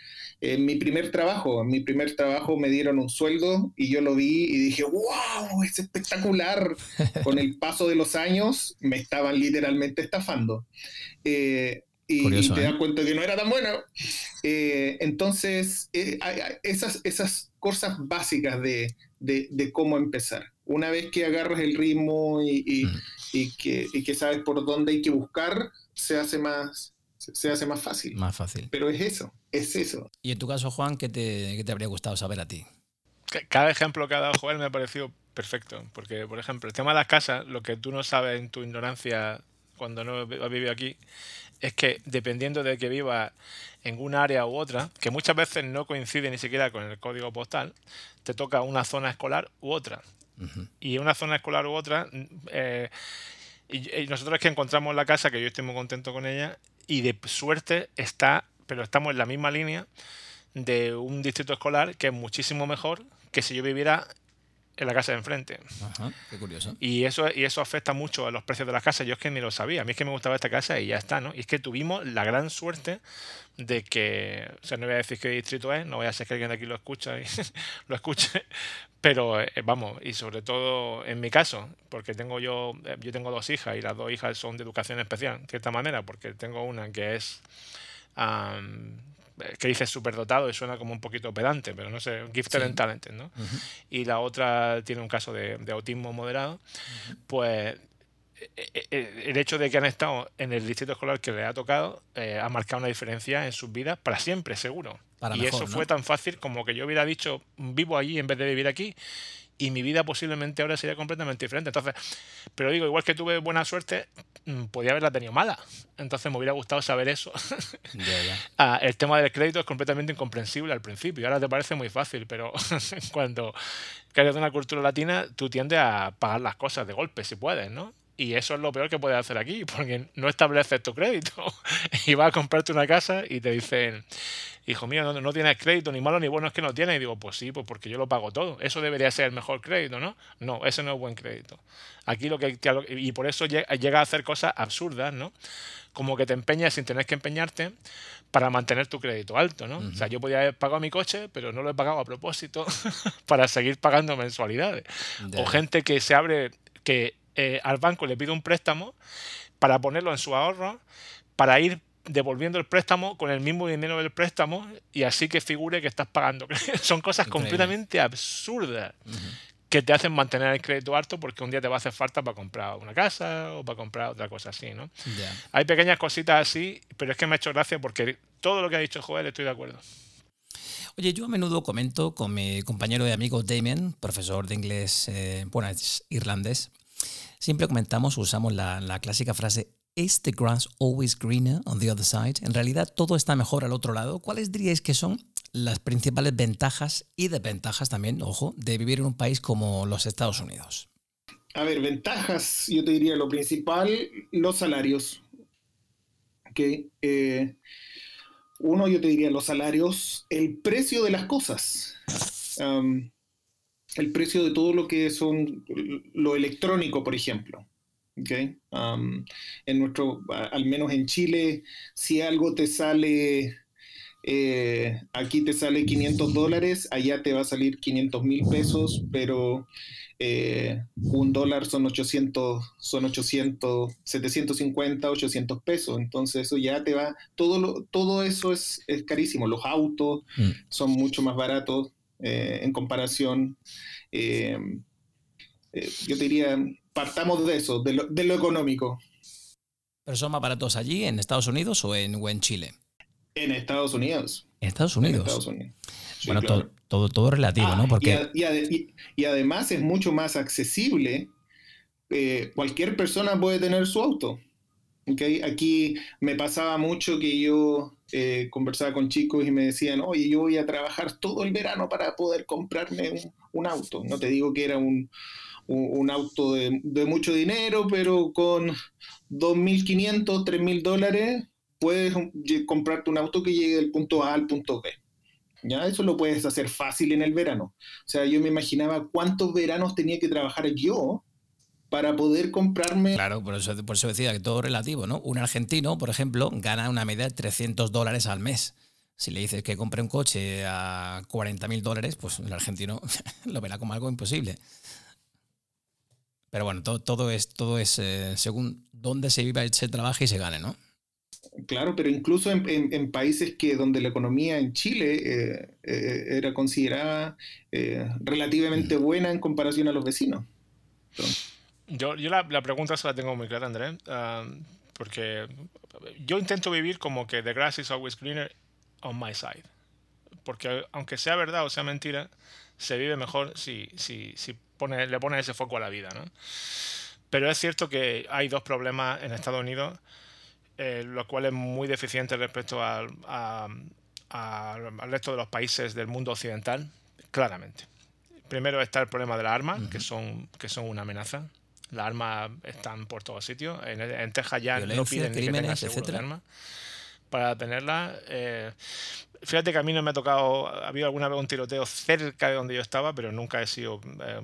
en mi primer trabajo. En mi primer trabajo me dieron un sueldo y yo lo vi y dije, wow, es espectacular. (laughs) Con el paso de los años me estaban literalmente estafando. Eh, y, te das ¿eh? cuenta que no era tan bueno. Eh, entonces, eh, esas, esas cosas básicas de, de, cómo empezar. Una vez que agarras el ritmo y, mm. y, que, y, que, sabes por dónde hay que buscar, se hace más se hace más fácil. Más fácil. Pero es eso, es eso. Y en tu caso, Juan, ¿qué te, qué te habría gustado saber a ti? Cada ejemplo que ha dado Joel me ha parecido perfecto, porque, por ejemplo, el tema de las casas, lo que tú no sabes en tu ignorancia cuando no has vivido aquí, es que dependiendo de que viva en una área u otra, que muchas veces no coincide ni siquiera con el código postal, te toca una zona escolar u otra. Y una zona escolar u otra, eh, y, nosotros es que encontramos la casa, que yo estoy muy contento con ella, y de suerte está, pero estamos en la misma línea de un distrito escolar que es muchísimo mejor que si yo viviera en la casa de enfrente. Ajá, qué curioso. Y eso, y eso afecta mucho a los precios de las casas. Yo es que ni lo sabía. A mí es que me gustaba esta casa y ya está, ¿no? Y es que tuvimos la gran suerte de que, o sea, no voy a decir qué distrito es, no voy a ser que alguien de aquí lo escucha y (laughs) lo escuche, pero eh, vamos, y sobre todo en mi caso, porque tengo yo, eh, yo tengo dos hijas y las dos hijas son de educación especial, de cierta manera, porque tengo una que es que dice superdotado y suena como un poquito pedante, pero no sé, gifted and talented, ¿no? Y la otra tiene un caso de, autismo moderado, pues e, e, e, el hecho de que han estado en el distrito escolar que les ha tocado eh, ha marcado una diferencia en sus vidas para siempre, seguro. y eso fue tan fácil como que yo hubiera dicho, vivo allí en vez de vivir aquí y mi vida posiblemente ahora sería completamente diferente. Entonces, pero digo, igual que tuve buena suerte, mm, podía haberla tenido mala. Entonces me hubiera gustado saber eso. (laughs) Ah, el tema del crédito es completamente incomprensible al principio. Ahora te parece muy fácil, pero (laughs) cuando eres de una cultura latina, tú tiendes a pagar las cosas de golpe si puedes, ¿no? Y eso es lo peor que puedes hacer aquí, porque no estableces tu crédito. (laughs) y vas a comprarte una casa y te dicen, hijo mío, no, no, tienes crédito, ni malo ni bueno es que no tienes. Y digo, pues sí, pues porque yo lo pago todo. Eso debería ser el mejor crédito, ¿no? No, ese no es buen crédito. Aquí lo que... Y por eso llega a hacer cosas absurdas, ¿no? Como que te empeñas sin tener que empeñarte para mantener tu crédito alto, ¿no? O sea, yo podía haber pagado mi coche, pero no lo he pagado a propósito (laughs) para seguir pagando mensualidades. O gente que se abre, que eh, al banco le pide un préstamo para ponerlo en su ahorro, para ir devolviendo el préstamo con el mismo dinero del préstamo y así que figure que estás pagando. (laughs) Son cosas completamente absurdas que te hacen mantener el crédito alto porque un día te va a hacer falta para comprar una casa o para comprar otra cosa así, ¿no? Hay pequeñas cositas así, pero es que me ha hecho gracia porque todo lo que ha dicho Joel estoy de acuerdo. Oye, yo a menudo comento con mi compañero y amigo Damien, profesor de inglés, eh, bueno, es irlandés, Siempre comentamos, usamos la, la clásica frase ¿Is the grass always greener on the other side? En realidad todo está mejor al otro lado. ¿Cuáles diríais que son las principales ventajas y desventajas también, ojo, de vivir en un país como los Estados Unidos? A ver, ventajas, yo te diría lo principal, los salarios. Okay. Eh, uno, yo te diría los salarios, el precio de las cosas. El precio de todo lo que son lo electrónico, por ejemplo. Okay. en nuestro, al menos en Chile, si algo te sale, eh, aquí te sale 500 dólares, allá te va a salir 500 mil pesos, pero eh, un dólar son 800, son 800, 750, 800 pesos. Entonces eso ya te va, todo, todo eso es, es carísimo. Los autos mm. son mucho más baratos. Eh, en comparación. Eh, eh, yo diría, partamos de eso, de lo, económico. ¿Pero son más baratos allí, en Estados Unidos o en, Chile? En Estados Unidos. En Estados Unidos. bueno, todo, todo, relativo, ¿no? Ah, Porque... Y, además es mucho más accesible. cualquier persona puede tener su auto. ¿okay? Aquí me pasaba mucho que yo eh, conversaba con chicos y me decían, oye, yo voy a trabajar todo el verano para poder comprarme un, auto. No te digo que era un, auto de, mucho dinero, pero con 2.500, 3.000 dólares puedes comprarte un auto que llegue del punto A al punto B. ¿Ya? Eso lo puedes hacer fácil en el verano. O sea, yo me imaginaba cuántos veranos tenía que trabajar yo para poder comprarme. Claro, por eso, por eso decía que todo relativo, ¿no? Un argentino, por ejemplo, gana una media de 300 dólares al mes. Si le dices que compre un coche a 40 mil dólares, pues el argentino (laughs) lo verá como algo imposible. Pero bueno, todo, todo es, todo es eh, según dónde se viva, se trabaja y se gane, ¿no? Claro, pero incluso en, países que donde la economía en Chile eh, eh, era considerada relativamente mm. buena en comparación a los vecinos. Yo, yo la, la, pregunta se la tengo muy clara, André, ah, porque yo intento vivir como que the grass is always greener on my side. Porque aunque sea verdad o sea mentira, se vive mejor si, si, si pone, le pones ese foco a la vida, ¿no? Pero es cierto que hay dos problemas en Estados Unidos, eh, los cuales muy deficientes respecto al, al resto de los países del mundo occidental, claramente. Primero está el problema de las armas, que, son, que son una amenaza. Las armas están por todos sitios. En, Texas ya no piden ni que de armas para tenerlas. Eh, fíjate que a mí no me ha tocado, ha habido alguna vez un tiroteo cerca de donde yo estaba, pero nunca he sido eh,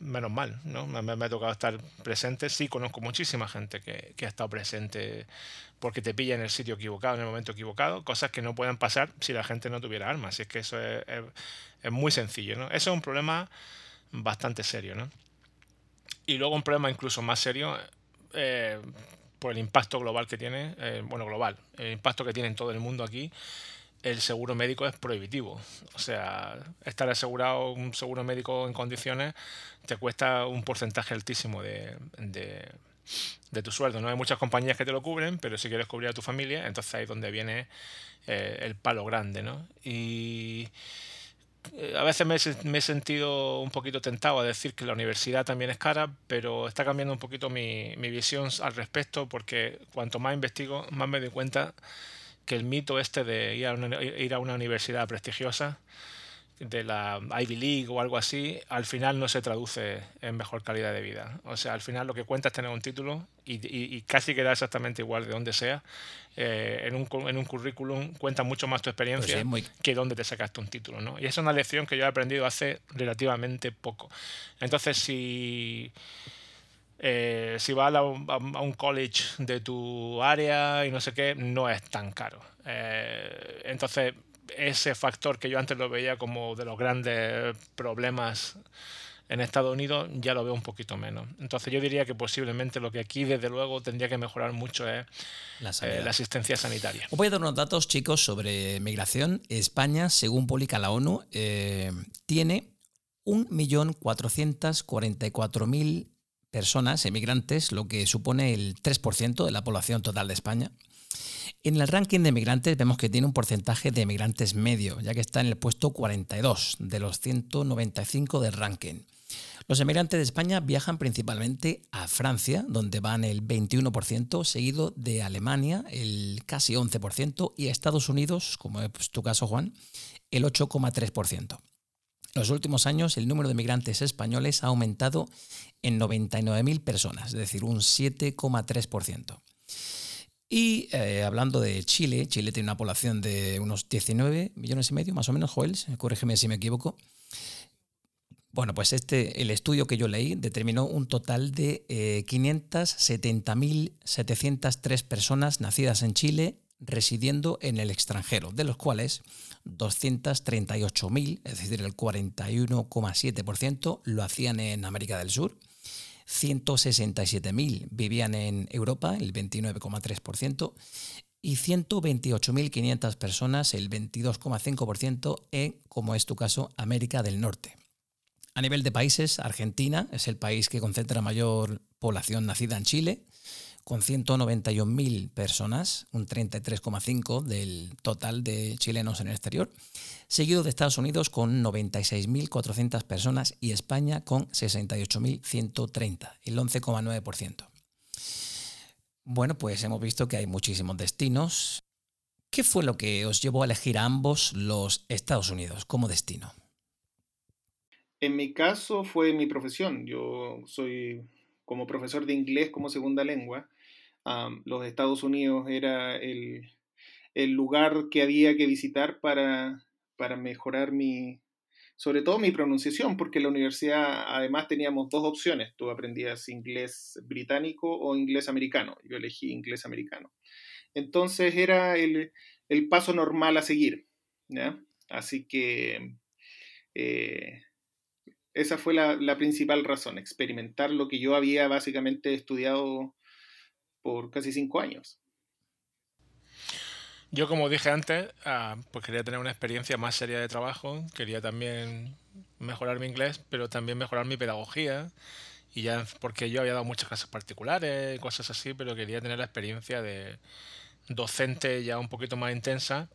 menos mal, ¿no? Me, ha tocado estar presente. Sí, conozco muchísima gente que, que, ha estado presente porque te pilla en el sitio equivocado, en el momento equivocado, cosas que no pueden pasar si la gente no tuviera armas. Y es que eso es, es, es muy sencillo, ¿no? Eso es un problema bastante serio, ¿no? Y luego un problema incluso más serio eh, por el impacto global que tiene, eh, bueno, global, el impacto que tiene en todo el mundo aquí, el seguro médico es prohibitivo. O sea, estar asegurado un seguro médico en condiciones te cuesta un porcentaje altísimo de, de, tu sueldo. No hay muchas compañías que te lo cubren, pero si quieres cubrir a tu familia, entonces ahí es donde viene eh, el palo grande, ¿no? Y a veces me, he sentido un poquito tentado a decir que la universidad también es cara, pero está cambiando un poquito mi, visión al respecto porque cuanto más investigo, más me doy cuenta que el mito este de ir a una, universidad prestigiosa, de la Ivy League o algo así, al final no se traduce en mejor calidad de vida. O sea, al final lo que cuenta es tener un título y, casi queda exactamente igual de donde sea. Eh, en, un, en, un, currículum cuenta mucho más tu experiencia pues que donde te sacaste un título. ¿no? Y es una lección que yo he aprendido hace relativamente poco. Entonces, si... Eh, si vas a, un college de tu área y no sé qué, no es tan caro. Eh, entonces, ese factor que yo antes lo veía como de los grandes problemas en Estados Unidos ya lo veo un poquito menos. Entonces yo diría que posiblemente lo que aquí desde luego tendría que mejorar mucho es la, eh, asistencia sanitaria. Os voy a dar unos datos chicos sobre migración. España, según publica la ONU, eh, tiene 1.444.000 personas emigrantes, lo que supone el 3% de la población total de España. En el ranking de migrantes vemos que tiene un porcentaje de migrantes medio, ya que está en el puesto 42 de los 195 del ranking. Los emigrantes de España viajan principalmente a Francia, donde van el 21%, seguido de Alemania, el casi 11%, y a Estados Unidos, como es tu caso, Juan, el 8,3%. En los últimos años, el número de migrantes españoles ha aumentado en 99.000 personas, es decir, un 7,3%. Y eh, hablando de Chile, Chile tiene una población de unos 19 millones y medio, más o menos, Joel, corrígeme si me equivoco. Bueno, pues este, el estudio que yo leí determinó un total de eh, 570.703 personas nacidas en Chile residiendo en el extranjero, de los cuales 238.000, es decir, el 41,7%, lo hacían en América del Sur 167.000 vivían en Europa, el 29,3%, y 128.500 personas, el 22,5%, en, como es tu caso, América del Norte. A nivel de países, Argentina es el país que concentra mayor población nacida en Chile, con 191.000 personas, un 33,5% del total de chilenos en el exterior, seguido de Estados Unidos con 96.400 personas y España con 68.130, el 11,9%. Bueno, pues hemos visto que hay muchísimos destinos. ¿Qué fue lo que os llevó a elegir a ambos los Estados Unidos como destino? En mi caso fue mi profesión. Yo soy como profesor de inglés como segunda lengua los Estados Unidos era el, lugar que había que visitar para, para mejorar mi, sobre todo mi pronunciación, porque en la universidad además teníamos dos opciones. Tú aprendías inglés británico o inglés americano. Yo elegí inglés americano. Entonces era el, paso normal a seguir. Así que eh, esa fue la, principal razón, experimentar lo que yo había básicamente estudiado por casi cinco años. Yo, como dije antes, ah, pues quería tener una experiencia más seria de trabajo, quería también mejorar mi inglés, pero también mejorar mi pedagogía, y ya porque yo había dado muchas clases particulares y cosas así, pero quería tener la experiencia de docente ya un poquito más intensa.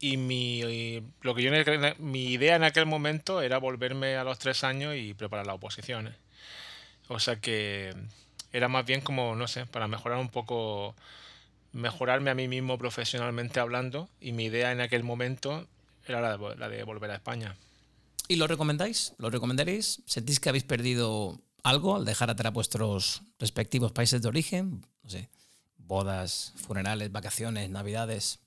Y mi, lo que yo, mi idea en aquel momento era volverme a los tres años y preparar las oposiciones. O sea que era más bien como, no sé, para mejorar un poco, mejorarme a mí mismo profesionalmente hablando y mi idea en aquel momento era la de, la de volver a España. ¿Y lo recomendáis? ¿Lo recomendaréis? ¿Sentís que habéis perdido algo al dejar atrás vuestros respectivos países de origen? No sé, bodas, funerales, vacaciones, navidades.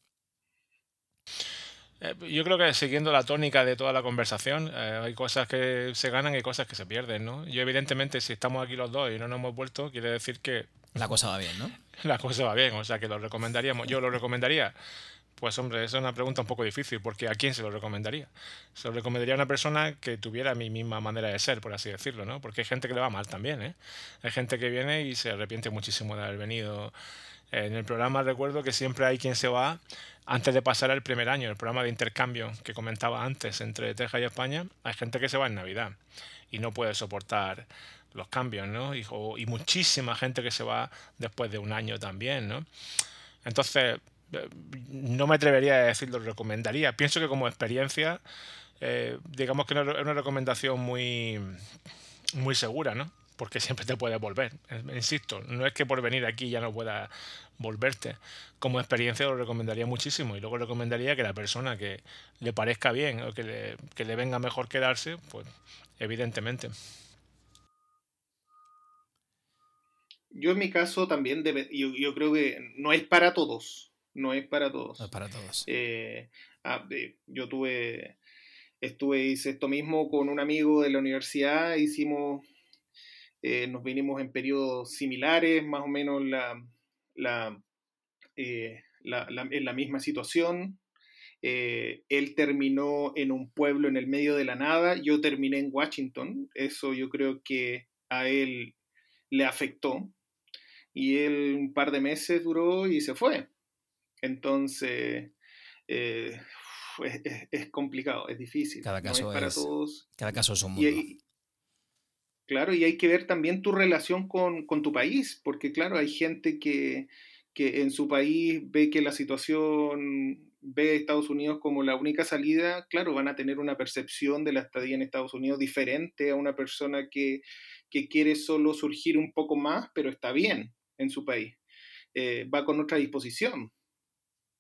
Eh, yo creo que siguiendo la tónica de toda la conversación, eh, hay cosas que se ganan y cosas que se pierden, ¿no? Yo evidentemente si estamos aquí los dos y no nos hemos vuelto, quiere decir que... La cosa va bien, ¿no? (laughs) La cosa va bien, o sea que lo recomendaríamos. Yo lo recomendaría. Pues hombre, esa es una pregunta un poco difícil, porque ¿a quién se lo recomendaría? Se lo recomendaría a una persona que tuviera mi misma manera de ser, por así decirlo, ¿no? Porque hay gente que le va mal también, ¿eh? Hay gente que viene y se arrepiente muchísimo de haber venido. En el programa recuerdo que siempre hay quien se va antes de pasar el primer año, el programa de intercambio que comentaba antes entre Texas y España, hay gente que se va en Navidad y no puede soportar los cambios, ¿no? Y, muchísima gente que se va después de un año también, ¿no? Entonces, eh, no me atrevería a decirlo, lo recomendaría. Pienso que como experiencia, eh, digamos que es una recomendación muy, muy segura, ¿no? porque siempre te puedes volver. Insisto, no es que por venir aquí ya no pueda volverte. Como experiencia lo recomendaría muchísimo y luego recomendaría que la persona que le parezca bien o que le, que le venga mejor quedarse, pues evidentemente. Yo en mi caso también, debe, yo, yo, creo que no es para todos, no es para todos. No es para todos. Eh, ah, yo tuve, estuve, hice esto mismo con un amigo de la universidad, hicimos, eh, nos vinimos en periodos similares, más o menos la, la, eh, la, la en la misma situación. él terminó en un pueblo en el medio de la nada, yo terminé en Washington, eso yo creo que a él le afectó y él un par de meses duró y se fue. Entonces, eh, es, complicado, es difícil. Cada caso es para todos. Cada caso es un mundo. Claro, y hay que ver también tu relación con, con, tu país, porque claro, hay gente que, que en su país ve que la situación ve a Estados Unidos como la única salida, claro, van a tener una percepción de la estadía en Estados Unidos diferente a una persona que, que quiere solo surgir un poco más, pero está bien en su país. Eh, va con otra disposición.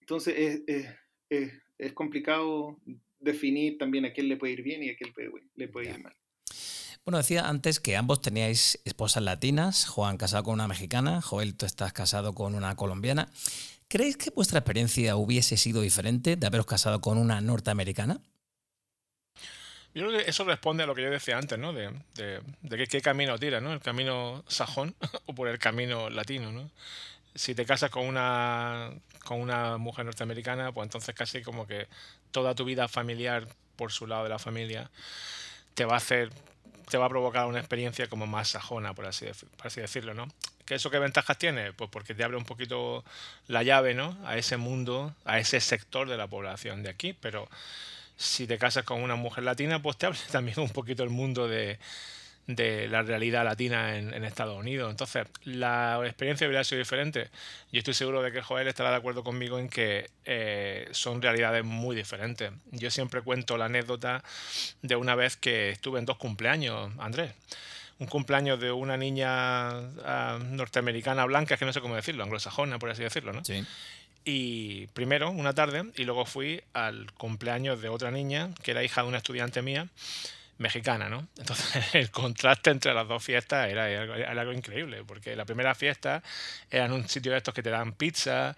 Entonces es, complicado definir también a quién le puede ir bien y a quién le puede, ir mal. Bueno, decía antes que ambos teníais esposas latinas, Juan casado con una mexicana, Joel, tú estás casado con una colombiana. ¿Creéis que vuestra experiencia hubiese sido diferente de haberos casado con una norteamericana? Yo creo que eso responde a lo que yo decía antes, ¿no? De, de, qué, camino tira, ¿no? El camino sajón (laughs) o por el camino latino, ¿no? Si te casas con una, con una mujer norteamericana, pues entonces casi como que toda tu vida familiar por su lado de la familia te va a hacer, te va a provocar una experiencia como más sajona, por así, por así decirlo, ¿no? ¿Qué eso qué ventajas tiene? Pues porque te abre un poquito la llave, ¿no? A ese mundo, a ese sector de la población de aquí, pero si te casas con una mujer latina, pues te abre (laughs) también un poquito el mundo de, la realidad latina en, Estados Unidos. Entonces, la experiencia hubiera sido diferente. Yo estoy seguro de que Joel estará de acuerdo conmigo en que eh, son realidades muy diferentes. Yo siempre cuento la anécdota de una vez que estuve en dos cumpleaños, Andrés. Un cumpleaños de una niña ah, norteamericana blanca, que no sé cómo decirlo, anglosajona, por así decirlo, ¿no? Sí. Y primero, una tarde, y luego fui al cumpleaños de otra niña, que era hija de una estudiante mía, mexicana, ¿no? Entonces (laughs) el contraste entre las dos fiestas era, algo increíble, porque la primera fiesta era en un sitio de estos que te dan pizza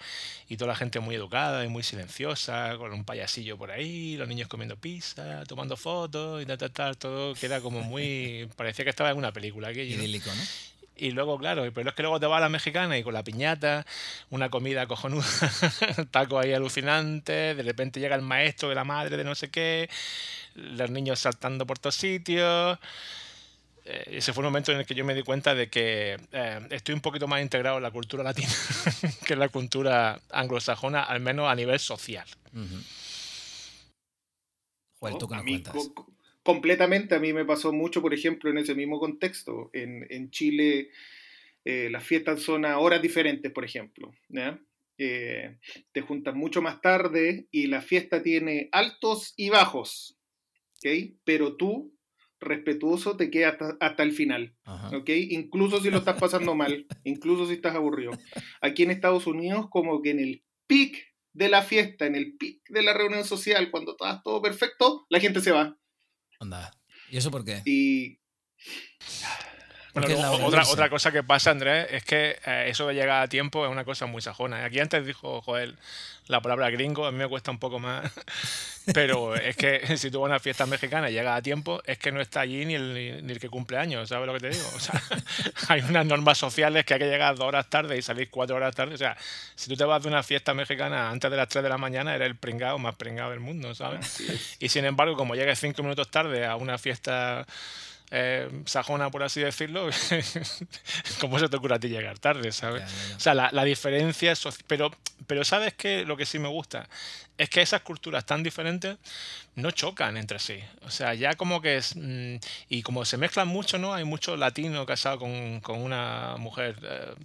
y toda la gente muy educada y muy silenciosa, con un payasillo por ahí, los niños comiendo pizza, tomando fotos y tal, tal, tal, todo que era como muy... (laughs) parecía que estaba en una película aquello. Idílico, ¿no? Y luego, claro, pero es que luego te va a la mexicana y con la piñata, una comida cojonuda, (laughs) taco ahí alucinante, de repente llega el maestro de la madre de no sé qué, los niños saltando por todos sitios. Eh, ese fue un momento en el que yo me di cuenta de que eh, estoy un poquito más integrado en la cultura latina (laughs) que en la cultura anglosajona, al menos a nivel social. ¿tú qué cuentas? Completamente. A mí me pasó mucho, por ejemplo, en ese mismo contexto. En, en Chile eh, las fiestas son a horas diferentes, por ejemplo. Eh, te juntas mucho más tarde y la fiesta tiene altos y bajos. ¿okay? Pero tú, respetuoso, te quedas hasta, el final. ¿okay? Incluso si lo estás pasando mal, (laughs) incluso si estás aburrido. Aquí en Estados Unidos, como que en el pic de la fiesta, en el pic de la reunión social, cuando estás todo perfecto, la gente se va. Anda. ¿Y eso por qué? Y. otra, otra cosa que pasa, Andrés, es que eh, eso de llegar a tiempo es una cosa muy sajona. Aquí antes dijo Joel la palabra gringo, a mí me cuesta un poco más. (laughs) Pero es que (laughs) si tú vas a una fiesta mexicana y llegas a tiempo, es que no está allí ni el, ni el que cumple años, ¿sabes lo que te digo? O sea, (laughs) hay unas normas sociales que hay que llegar dos horas tarde y salir cuatro horas tarde. O sea, si tú te vas de una fiesta mexicana antes de las tres de la mañana, eres el pringado más pringado del mundo, ¿sabes? Y sin embargo, como llegues cinco minutos tarde a una fiesta eh, sajona, por así decirlo, (laughs) ¿cómo se te ocurre a ti llegar tarde, ¿sabes? O sea, la, diferencia es... Pero, pero ¿sabes qué? Lo que sí me gusta es que esas culturas tan diferentes no chocan entre sí. O sea, ya como que es... Mm, y como se mezclan mucho, ¿no? Hay mucho latino casado con, con una mujer... Eh,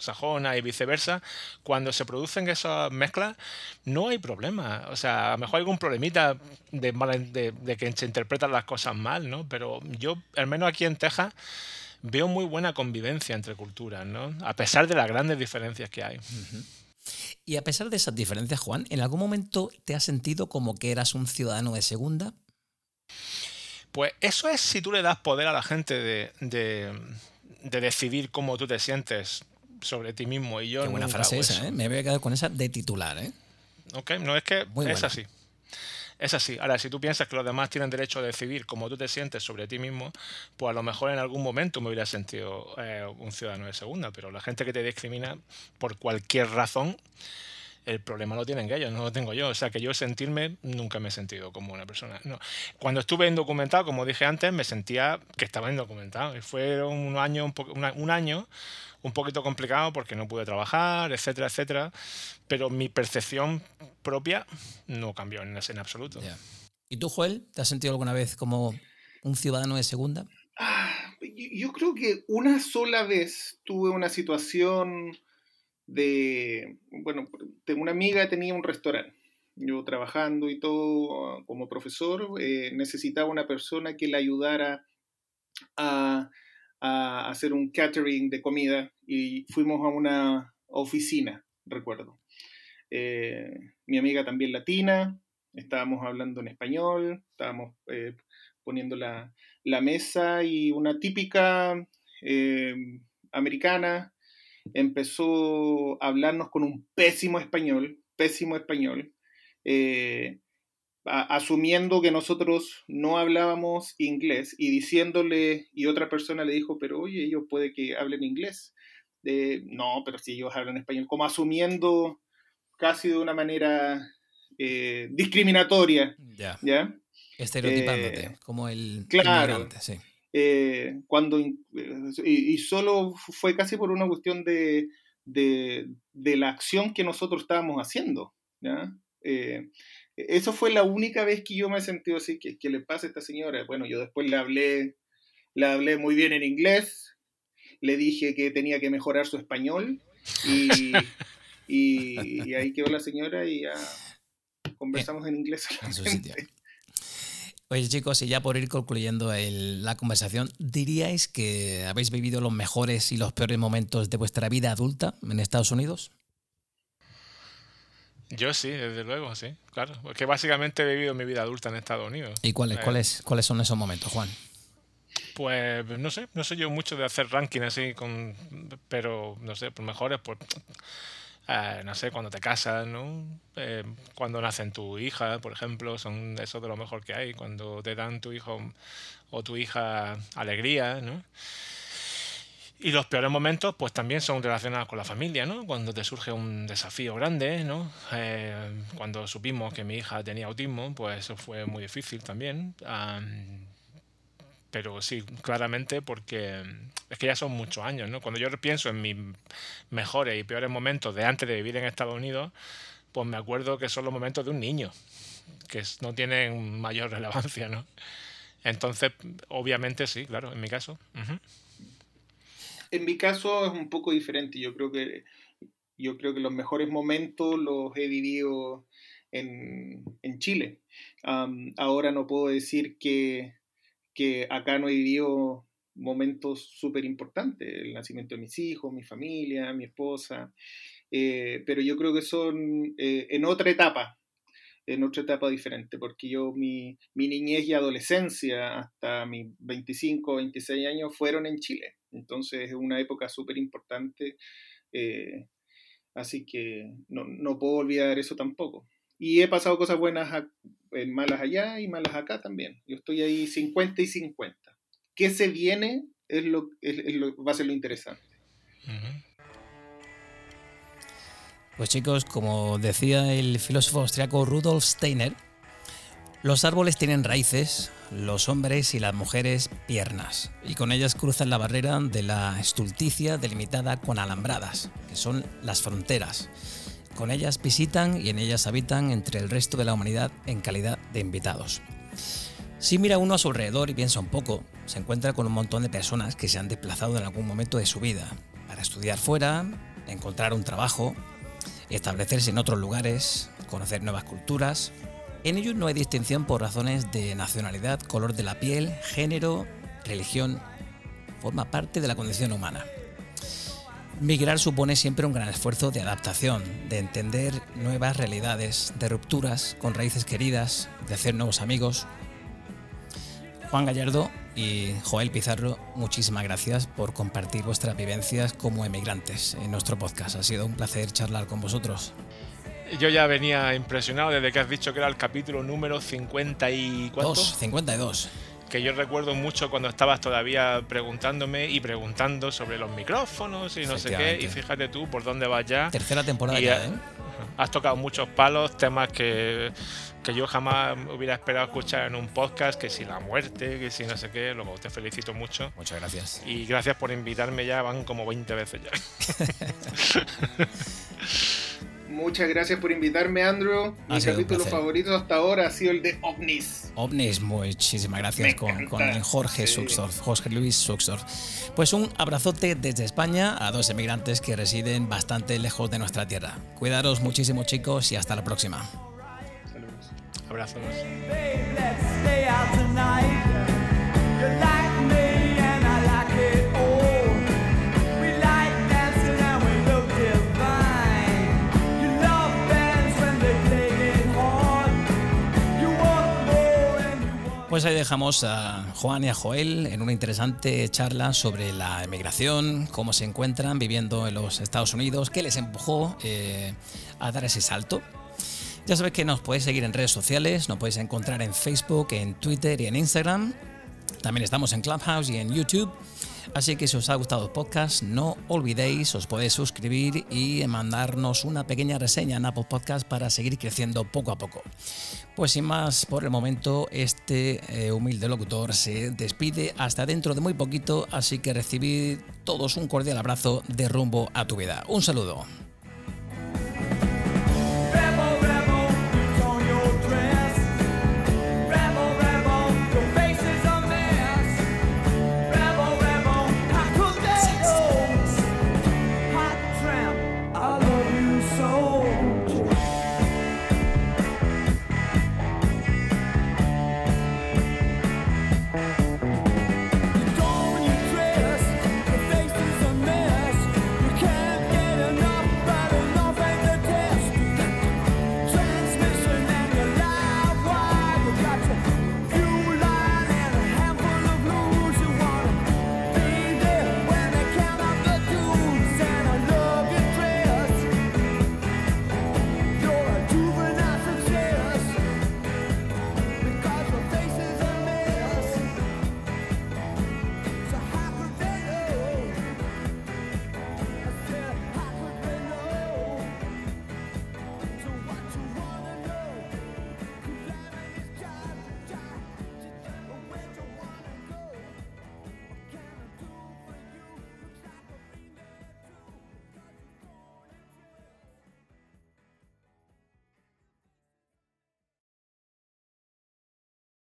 sajona y viceversa, cuando se producen esas mezclas, no hay problema. O sea, a lo mejor hay algún problemita de, de, de que se interpretan las cosas mal, ¿no? Pero yo, al menos aquí en Texas, veo muy buena convivencia entre culturas, ¿no? A pesar de las grandes diferencias que hay. Y a pesar de esas diferencias, Juan, ¿en algún momento te has sentido como que eras un ciudadano de segunda? Pues eso es si tú le das poder a la gente de, de, decidir cómo tú te sientes sobre ti mismo. Y yo Qué buena frase esa, ¿eh? Me voy a quedar con esa de titular, ¿eh? Ok, no es que es así. Es así. Ahora, si tú piensas que los demás tienen derecho a decidir cómo tú te sientes sobre ti mismo, pues a lo mejor en algún momento me hubiera sentido eh, un ciudadano de segunda, pero la gente que te discrimina por cualquier razón, el problema lo tienen ellos, no lo tengo yo. O sea, que yo sentirme nunca me he sentido como una persona. No. Cuando estuve indocumentado, como dije antes, me sentía que estaba indocumentado. Y fue un año, un, un año un poquito complicado porque no pude trabajar, etcétera, etcétera. Pero mi percepción propia no cambió en, en absoluto. ¿Y tú, Joel, te has sentido alguna vez como un ciudadano de segunda? Ah, yo creo que una sola vez tuve una situación de, bueno, una amiga tenía un restaurante. Yo trabajando y todo como profesor, eh, necesitaba una persona que le ayudara a a hacer un catering de comida y fuimos a una oficina, recuerdo. Eh, mi amiga también latina, estábamos hablando en español, estábamos eh, poniendo la, mesa y una típica eh, americana empezó a hablarnos con un pésimo español, pésimo español asumiendo que nosotros no hablábamos inglés y diciéndole, y otra persona le dijo, pero oye, ellos puede que hablen inglés. no, pero si ellos hablan español, como asumiendo casi de una manera eh, discriminatoria. Ya. ¿ya? Estereotipándote, eh, como el claro, sí. Eh, cuando, y, solo fue casi por una cuestión de, de, de la acción que nosotros estábamos haciendo. ¿ya? Eso fue la única vez que yo me he sentido así, que, que le pasa a esta señora. Bueno, yo después le hablé, le hablé muy bien en inglés, le dije que tenía que mejorar su español y, (laughs) y, ahí quedó la señora y ya conversamos en inglés. Oye chicos, y ya por ir concluyendo la conversación, ¿diríais que habéis vivido los mejores y los peores momentos de vuestra vida adulta en Estados Unidos? Yo sí, desde luego, sí, claro. Porque básicamente he vivido mi vida adulta en Estados Unidos. ¿Y cuáles, eh, cuáles, cuáles son esos momentos, Juan? Pues no sé, no sé yo mucho de hacer ranking así, con, pero no sé, por mejores, pues eh, no sé, cuando te casas, ¿no? Eh, cuando nacen tu hija, por ejemplo, son eso de lo mejor que hay. Cuando te dan tu hijo o tu hija alegría, ¿no? Y los peores momentos, pues también son relacionados con la familia, ¿no? Cuando te surge un desafío grande, ¿no? Eh, cuando supimos que mi hija tenía autismo, pues eso fue muy difícil también. pero sí, claramente porque es que ya son muchos años, ¿no? Cuando yo pienso en mis mejores y peores momentos de antes de vivir en Estados Unidos, pues me acuerdo que son los momentos de un niño, que no tienen mayor (laughs) relevancia, ¿no? Entonces, obviamente sí, claro, en mi caso. En mi caso es un poco diferente. Yo creo que, yo creo que los mejores momentos los he vivido en, Chile. ahora no puedo decir que, que acá no he vivido momentos súper importantes, el nacimiento de mis hijos, mi familia, mi esposa, eh, pero yo creo que son eh, en otra etapa, en otra etapa diferente, porque yo mi, mi niñez y adolescencia hasta mis 25, 26 años fueron en Chile. Entonces es una época súper importante, eh, así que no, puedo olvidar eso tampoco. Y he pasado cosas buenas, eh, malas allá y malas acá también. Yo estoy ahí 50 y 50. ¿Qué se viene? Es lo, va a ser lo interesante. Pues chicos, como decía el filósofo austriaco Rudolf Steiner, los árboles tienen raíces, los hombres y las mujeres piernas, y con ellas cruzan la barrera de la estulticia delimitada con alambradas, que son las fronteras. Con ellas visitan y en ellas habitan entre el resto de la humanidad en calidad de invitados. Si mira uno a su alrededor y piensa un poco, se encuentra con un montón de personas que se han desplazado en algún momento de su vida para estudiar fuera, encontrar un trabajo, establecerse en otros lugares, conocer nuevas culturas en ellos no hay distinción por razones de nacionalidad, color de la piel, género, religión forma parte de la condición humana. Migrar supone siempre un gran esfuerzo de adaptación, de entender nuevas realidades, de rupturas con raíces queridas, de hacer nuevos amigos. Juan Gallardo y Joel Pizarro, muchísimas gracias por compartir vuestras vivencias como emigrantes en nuestro podcast. Ha sido un placer charlar con vosotros. Yo ya venía impresionado desde que has dicho que era el capítulo número 50 y ¿cuánto? 52 que yo recuerdo mucho cuando estabas todavía preguntándome y preguntando sobre los micrófonos y no sé qué, y fíjate tú por dónde vas ya. Tercera temporada ya, ¿eh? Has tocado muchos palos, temas que, que, yo jamás hubiera esperado escuchar en un podcast, que si la muerte, que si no sé qué, luego te felicito mucho. Muchas gracias. Y gracias por invitarme ya, van como 20 veces ya. (laughs) (laughs) Muchas gracias por invitarme, Andrew. Mi capítulo favorito hasta ahora ha sido el de OVNIs. OVNIs, muchísimas gracias con, con, Jorge sí. Jorge Luis Suxor. Pues un abrazote desde España a dos emigrantes que residen bastante lejos de nuestra tierra. Cuidaros muchísimo, chicos, y hasta la próxima. Saludos. Abrazos. Pues ahí dejamos a Juan y a Joel en una interesante charla sobre la emigración, cómo se encuentran viviendo en los Estados Unidos, qué les empujó eh, a dar ese salto. Ya sabéis que nos podéis seguir en redes sociales, nos podéis encontrar en Facebook, en Twitter y en Instagram. También estamos en Clubhouse y en YouTube. Así que si os ha gustado el podcast, no olvidéis, os podéis suscribir y mandarnos una pequeña reseña en Apple Podcast para seguir creciendo poco a poco. Pues sin más, por el momento, este eh, humilde locutor se despide hasta dentro de muy poquito, así que recibid todos un cordial abrazo de rumbo a tu vida. Un saludo.